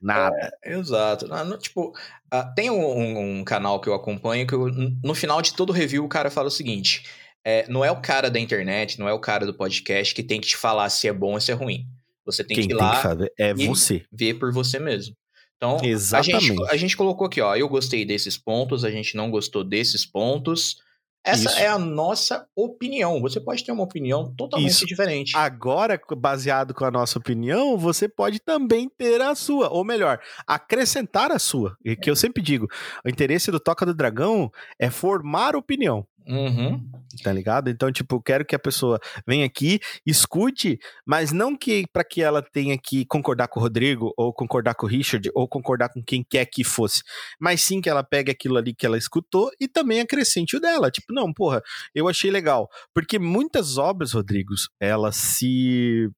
Nada. É, exato. tipo, uh, tem um, um, canal que eu acompanho que eu, no final de todo review o cara fala o seguinte: é, não é o cara da internet, não é o cara do podcast que tem que te falar se é bom ou se é ruim. Você tem Quem que ir lá é você. ver por você mesmo. Então, Exatamente. A, gente, a gente colocou aqui, ó, eu gostei desses pontos, a gente não gostou desses pontos. Essa Isso. é a nossa opinião. Você pode ter uma opinião totalmente Isso. diferente. Agora, baseado com a nossa opinião, você pode também ter a sua, ou melhor, acrescentar a sua. E que eu sempre digo, o interesse do Toca do Dragão é formar opinião. Uhum. Tá ligado? Então, tipo, quero que a pessoa venha aqui, escute, mas não que para que ela tenha que concordar com o Rodrigo, ou concordar com o Richard, ou concordar com quem quer que fosse, mas sim que ela pegue aquilo ali que ela escutou e também acrescente o dela. Tipo, não, porra, eu achei legal. Porque muitas obras, Rodrigos, elas se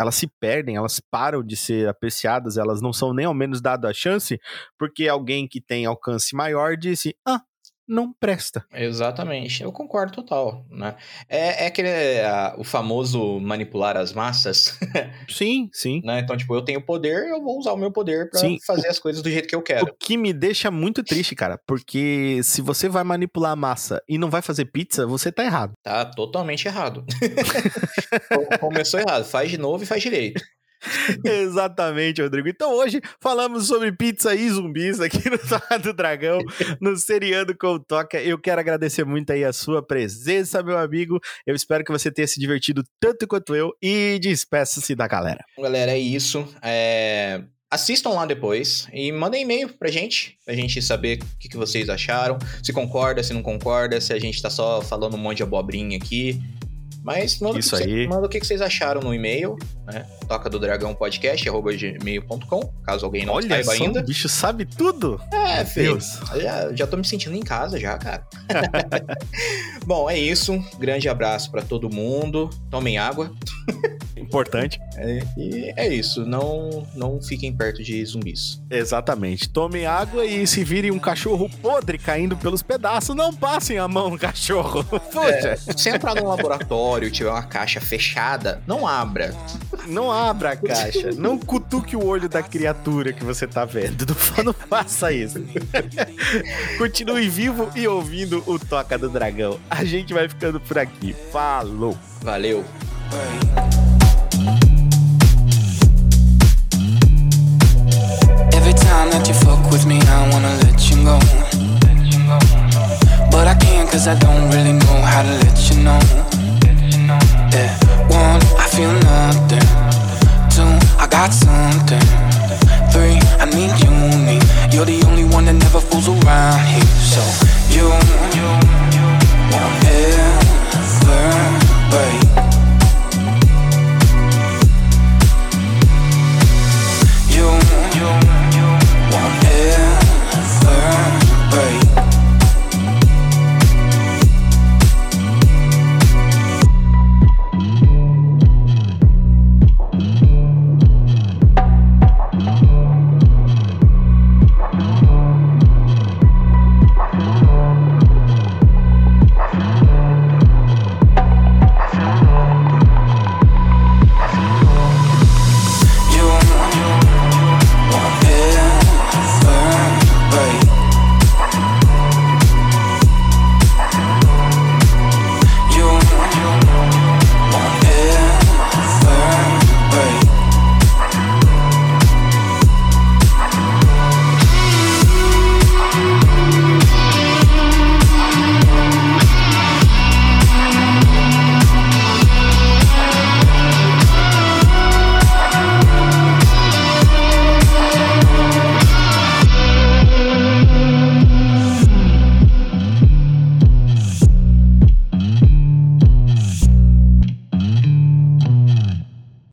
elas se perdem, elas param de ser apreciadas, elas não são nem ao menos dado a chance, porque alguém que tem alcance maior disse: Ah, não presta. Exatamente, eu concordo total, né? É, é aquele, é, o famoso manipular as massas. sim, sim. Né? Então, tipo, eu tenho poder, eu vou usar o meu poder para fazer o, as coisas do jeito que eu quero. O que me deixa muito triste, cara, porque se você vai manipular a massa e não vai fazer pizza, você tá errado. Tá totalmente errado. Começou errado, faz de novo e faz direito. Exatamente, Rodrigo. Então hoje falamos sobre pizza e zumbis aqui no Toca do Dragão, no Seriando com Toca. Eu quero agradecer muito aí a sua presença, meu amigo. Eu espero que você tenha se divertido tanto quanto eu e despeça-se da galera. Galera, é isso. É... Assistam lá depois e mandem e-mail pra gente, pra gente saber o que, que vocês acharam, se concorda, se não concorda, se a gente tá só falando um monte de abobrinha aqui. Mas manda, Isso o, que aí. Manda o que vocês acharam no e-mail, né? Toca do Dragão Podcast, arroba gmail.com, caso alguém não Olha saiba só, ainda. O bicho sabe tudo. É, filho. Já, já tô me sentindo em casa já, cara. Bom, é isso. Grande abraço para todo mundo. Tomem água. Importante. É, e é isso. Não, não fiquem perto de zumbis. Exatamente. Tomem água e se virem um cachorro podre caindo pelos pedaços, não passem a mão no cachorro. É, se entrar num laboratório e tiver uma caixa fechada, não abra. Não abra a caixa. não cutuque o olho da criatura que você tá vendo. Não, não faça isso. Continue vivo e ouvindo o Toca do Dragão. A gente vai ficando por aqui. Falou. Valeu.